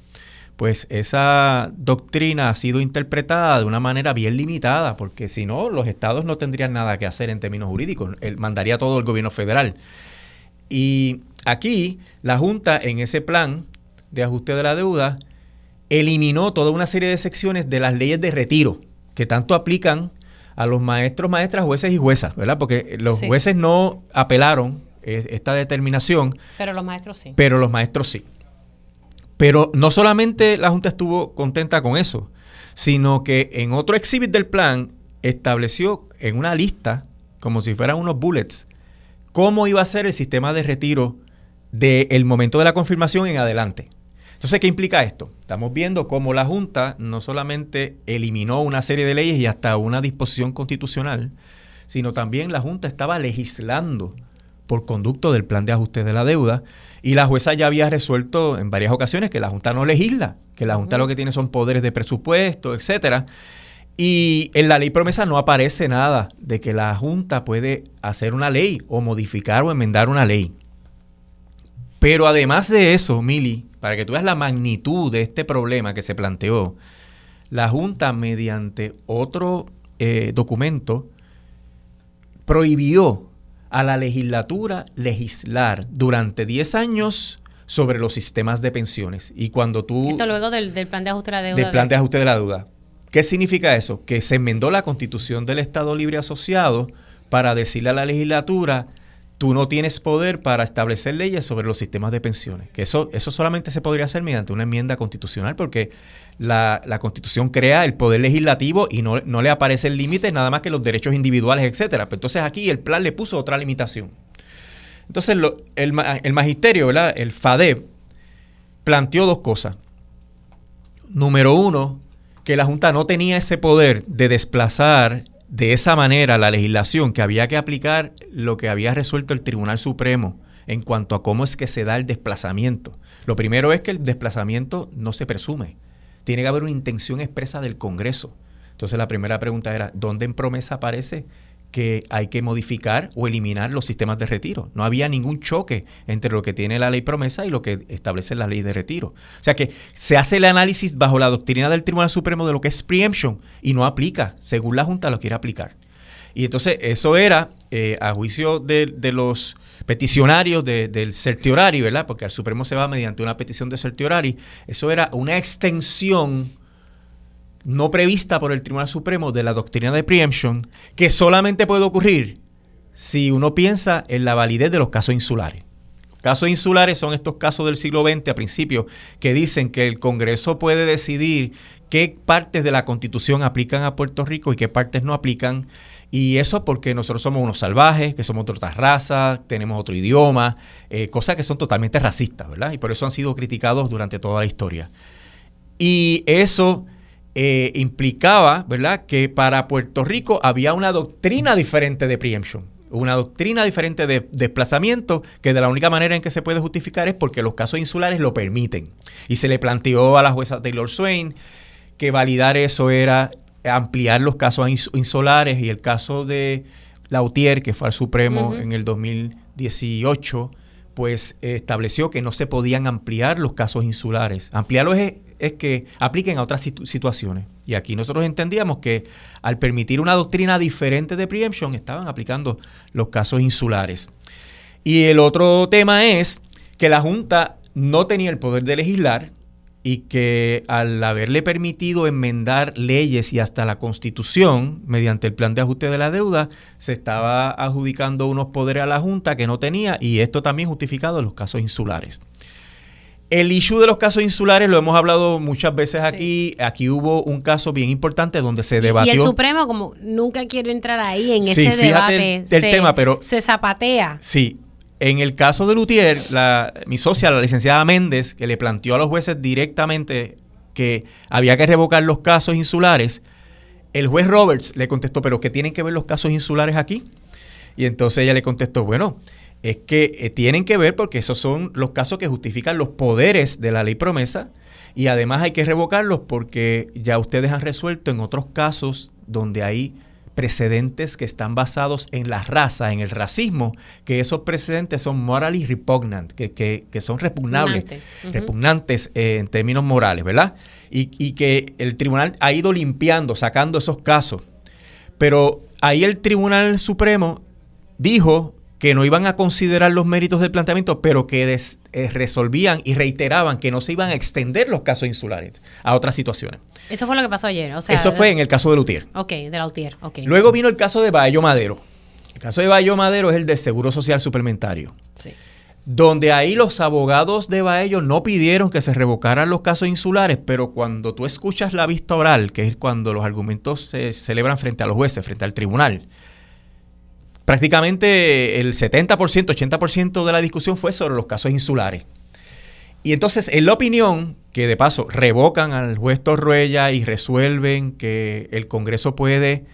pues esa doctrina ha sido interpretada de una manera bien limitada, porque si no, los estados no tendrían nada que hacer en términos jurídicos, él mandaría todo el gobierno federal. Y aquí la Junta en ese plan de ajuste de la deuda eliminó toda una serie de secciones de las leyes de retiro que tanto aplican a los maestros, maestras, jueces y juezas, ¿verdad? Porque los jueces no apelaron eh, esta determinación. Pero los maestros sí. Pero los maestros sí. Pero no solamente la Junta estuvo contenta con eso, sino que en otro exhibit del plan estableció en una lista, como si fueran unos bullets, cómo iba a ser el sistema de retiro del momento de la confirmación en adelante. Entonces, ¿qué implica esto? Estamos viendo cómo la Junta no solamente eliminó una serie de leyes y hasta una disposición constitucional, sino también la Junta estaba legislando por conducto del plan de ajuste de la deuda, y la jueza ya había resuelto en varias ocasiones que la Junta no legisla, que la Junta lo que tiene son poderes de presupuesto, etcétera. Y en la ley promesa no aparece nada de que la Junta puede hacer una ley o modificar o enmendar una ley. Pero además de eso, Mili, para que tú veas la magnitud de este problema que se planteó, la Junta mediante otro eh, documento prohibió a la legislatura legislar durante 10 años sobre los sistemas de pensiones. Y cuando tú... Esto luego del, plan de ajuste de la deuda. Del plan de ajuste de la deuda. ¿Qué significa eso? Que se enmendó la constitución del Estado Libre Asociado para decirle a la legislatura, tú no tienes poder para establecer leyes sobre los sistemas de pensiones. Eso, eso solamente se podría hacer mediante una enmienda constitucional porque la, constitución crea el poder legislativo y no, le aparece el límite nada más que los derechos individuales, etcétera. Pero entonces aquí el plan le puso otra limitación. Entonces el, el magisterio, ¿verdad? el FADEB, planteó dos cosas. Número uno, que la Junta no tenía ese poder de desplazar de esa manera la legislación, que había que aplicar lo que había resuelto el Tribunal Supremo en cuanto a cómo es que se da el desplazamiento. Lo primero es que el desplazamiento no se presume. Tiene que haber una intención expresa del Congreso. Entonces la primera pregunta era, ¿dónde en promesa aparece que hay que modificar o eliminar los sistemas de retiro. No había ningún choque entre lo que tiene la ley promesa y lo que establece la ley de retiro. O sea que se hace el análisis bajo la doctrina del Tribunal Supremo de lo que es preemption y no aplica, según la Junta lo quiere aplicar. Y entonces eso era, eh, a juicio de, los peticionarios del certiorari, ¿verdad? Porque al Supremo se va mediante una petición de certiorari, eso era una extensión no prevista por el Tribunal Supremo de la doctrina de preemption, que solamente puede ocurrir si uno piensa en la validez de los casos insulares. Casos insulares son estos casos del siglo XX a principio que dicen que el Congreso puede decidir qué partes de la Constitución aplican a Puerto Rico y qué partes no aplican. Y eso porque nosotros somos unos salvajes, que somos de otras razas, tenemos otro idioma, eh, cosas que son totalmente racistas, ¿verdad? Y por eso han sido criticados durante toda la historia. Y eso eh, implicaba, ¿verdad?, que para Puerto Rico había una doctrina diferente de preemption, una doctrina diferente de desplazamiento, que de la única manera en que se puede justificar es porque los casos insulares lo permiten. Y se le planteó a la jueza Taylor Swain que validar eso era ampliar los casos insulares y el caso de Lautier, que fue al Supremo en el 2018, pues estableció que no se podían ampliar los casos insulares. Ampliarlos es, que apliquen a otras situaciones. Y aquí nosotros entendíamos que al permitir una doctrina diferente de preemption, estaban aplicando los casos insulares. Y el otro tema es que la Junta no tenía el poder de legislar, y que al haberle permitido enmendar leyes y hasta la constitución mediante el plan de ajuste de la deuda, se estaba adjudicando unos poderes a la Junta que no tenía y esto también justificado en los casos insulares. El issue de los casos insulares lo hemos hablado muchas veces aquí. Aquí hubo un caso bien importante donde se debatió. Y el Supremo, como nunca quiere entrar ahí en ese debate, el, tema, pero se zapatea. Sí, en el caso de Lutier, mi socia, la licenciada Méndez, que le planteó a los jueces directamente que había que revocar los casos insulares, el juez Roberts le contestó, pero ¿qué tienen que ver los casos insulares aquí? Y entonces ella le contestó, bueno, es que eh, tienen que ver porque esos son los casos que justifican los poderes de la ley promesa y además hay que revocarlos porque ya ustedes han resuelto en otros casos donde hay precedentes que están basados en la raza, en el racismo, que esos precedentes son morally repugnant, que, que, son repugnables, repugnantes eh, en términos morales, ¿verdad? Y, y que el tribunal ha ido limpiando, sacando esos casos. Pero ahí el Tribunal Supremo dijo que no iban a considerar los méritos del planteamiento, pero que eh, resolvían y reiteraban que no se iban a extender los casos insulares a otras situaciones. Eso fue lo que pasó ayer. Eso fue en el caso de Lutier. Ok, de Lutier. Okay. Luego vino el caso de Bayo Madero. El caso de Bayo Madero es el de Seguro Social Suplementario. Sí. Donde ahí los abogados de Baello no pidieron que se revocaran los casos insulares, pero cuando tú escuchas la vista oral, que es cuando los argumentos se celebran frente a los jueces, frente al tribunal, prácticamente el 70%, 80% de la discusión fue sobre los casos insulares. Y entonces, en la opinión, que de paso revocan al juez Torruella y resuelven que el Congreso puede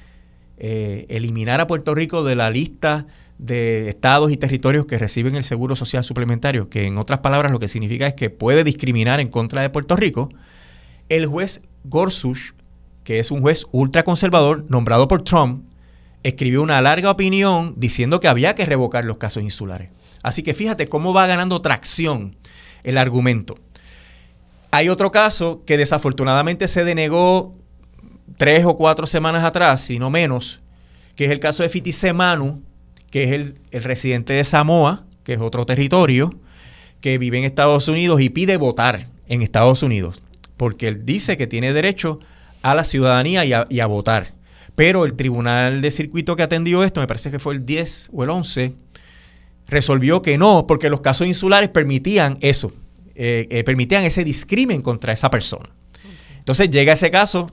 eh, eliminar a Puerto Rico de la lista de estados y territorios que reciben el seguro social suplementario, que en otras palabras lo que significa es que puede discriminar en contra de Puerto Rico, el juez Gorsuch, que es un juez ultraconservador nombrado por Trump, escribió una larga opinión diciendo que había que revocar los casos insulares. Así que fíjate cómo va ganando tracción el argumento. Hay otro caso que desafortunadamente se denegó tres o cuatro semanas atrás, si no menos, que es el caso de Fitisemanu, que es el, el residente de Samoa, que es otro territorio, que vive en Estados Unidos y pide votar en Estados Unidos, porque él dice que tiene derecho a la ciudadanía y a votar. Pero el tribunal de circuito que atendió esto, me parece que fue el 10 o el 11, resolvió que no, porque los casos insulares permitían eso, eh, eh, permitían ese discrimen contra esa persona. Entonces llega ese caso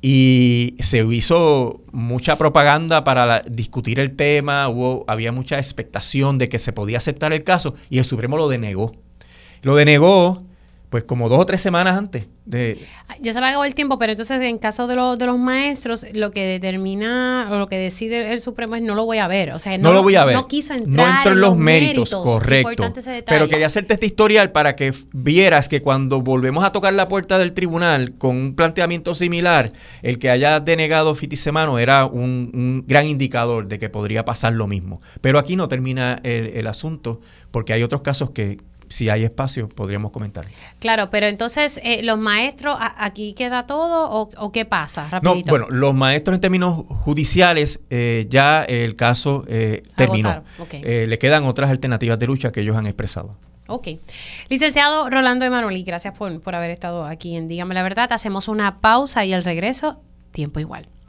y se hizo mucha propaganda para discutir el tema, hubo, había mucha expectación de que se podía aceptar el caso y el Supremo lo denegó. Lo denegó pues como dos o tres semanas antes de... Ya se me acabó el tiempo, pero entonces en caso de, los de los maestros, lo que determina o lo que decide el Supremo es no lo voy a ver. O sea, no, lo voy a ver. No quiso entrar No entro en los, méritos, correcto. Pero quería hacerte este historial para que vieras que cuando volvemos a tocar la puerta del tribunal con un planteamiento similar, el que haya denegado Fitisemano era un, gran indicador de que podría pasar lo mismo. Pero aquí no termina el asunto, porque hay otros casos que, si hay espacio, podríamos comentar. Claro, pero entonces, eh, ¿los maestros aquí queda todo o, qué pasa? Rapidito. No, bueno, los maestros en términos judiciales, eh, ya el caso eh, terminó. le quedan otras alternativas de lucha que ellos han expresado. Ok. Licenciado Rolando Emanuel, gracias por, por haber estado aquí en Dígame la Verdad. Hacemos una pausa y al regreso, tiempo igual.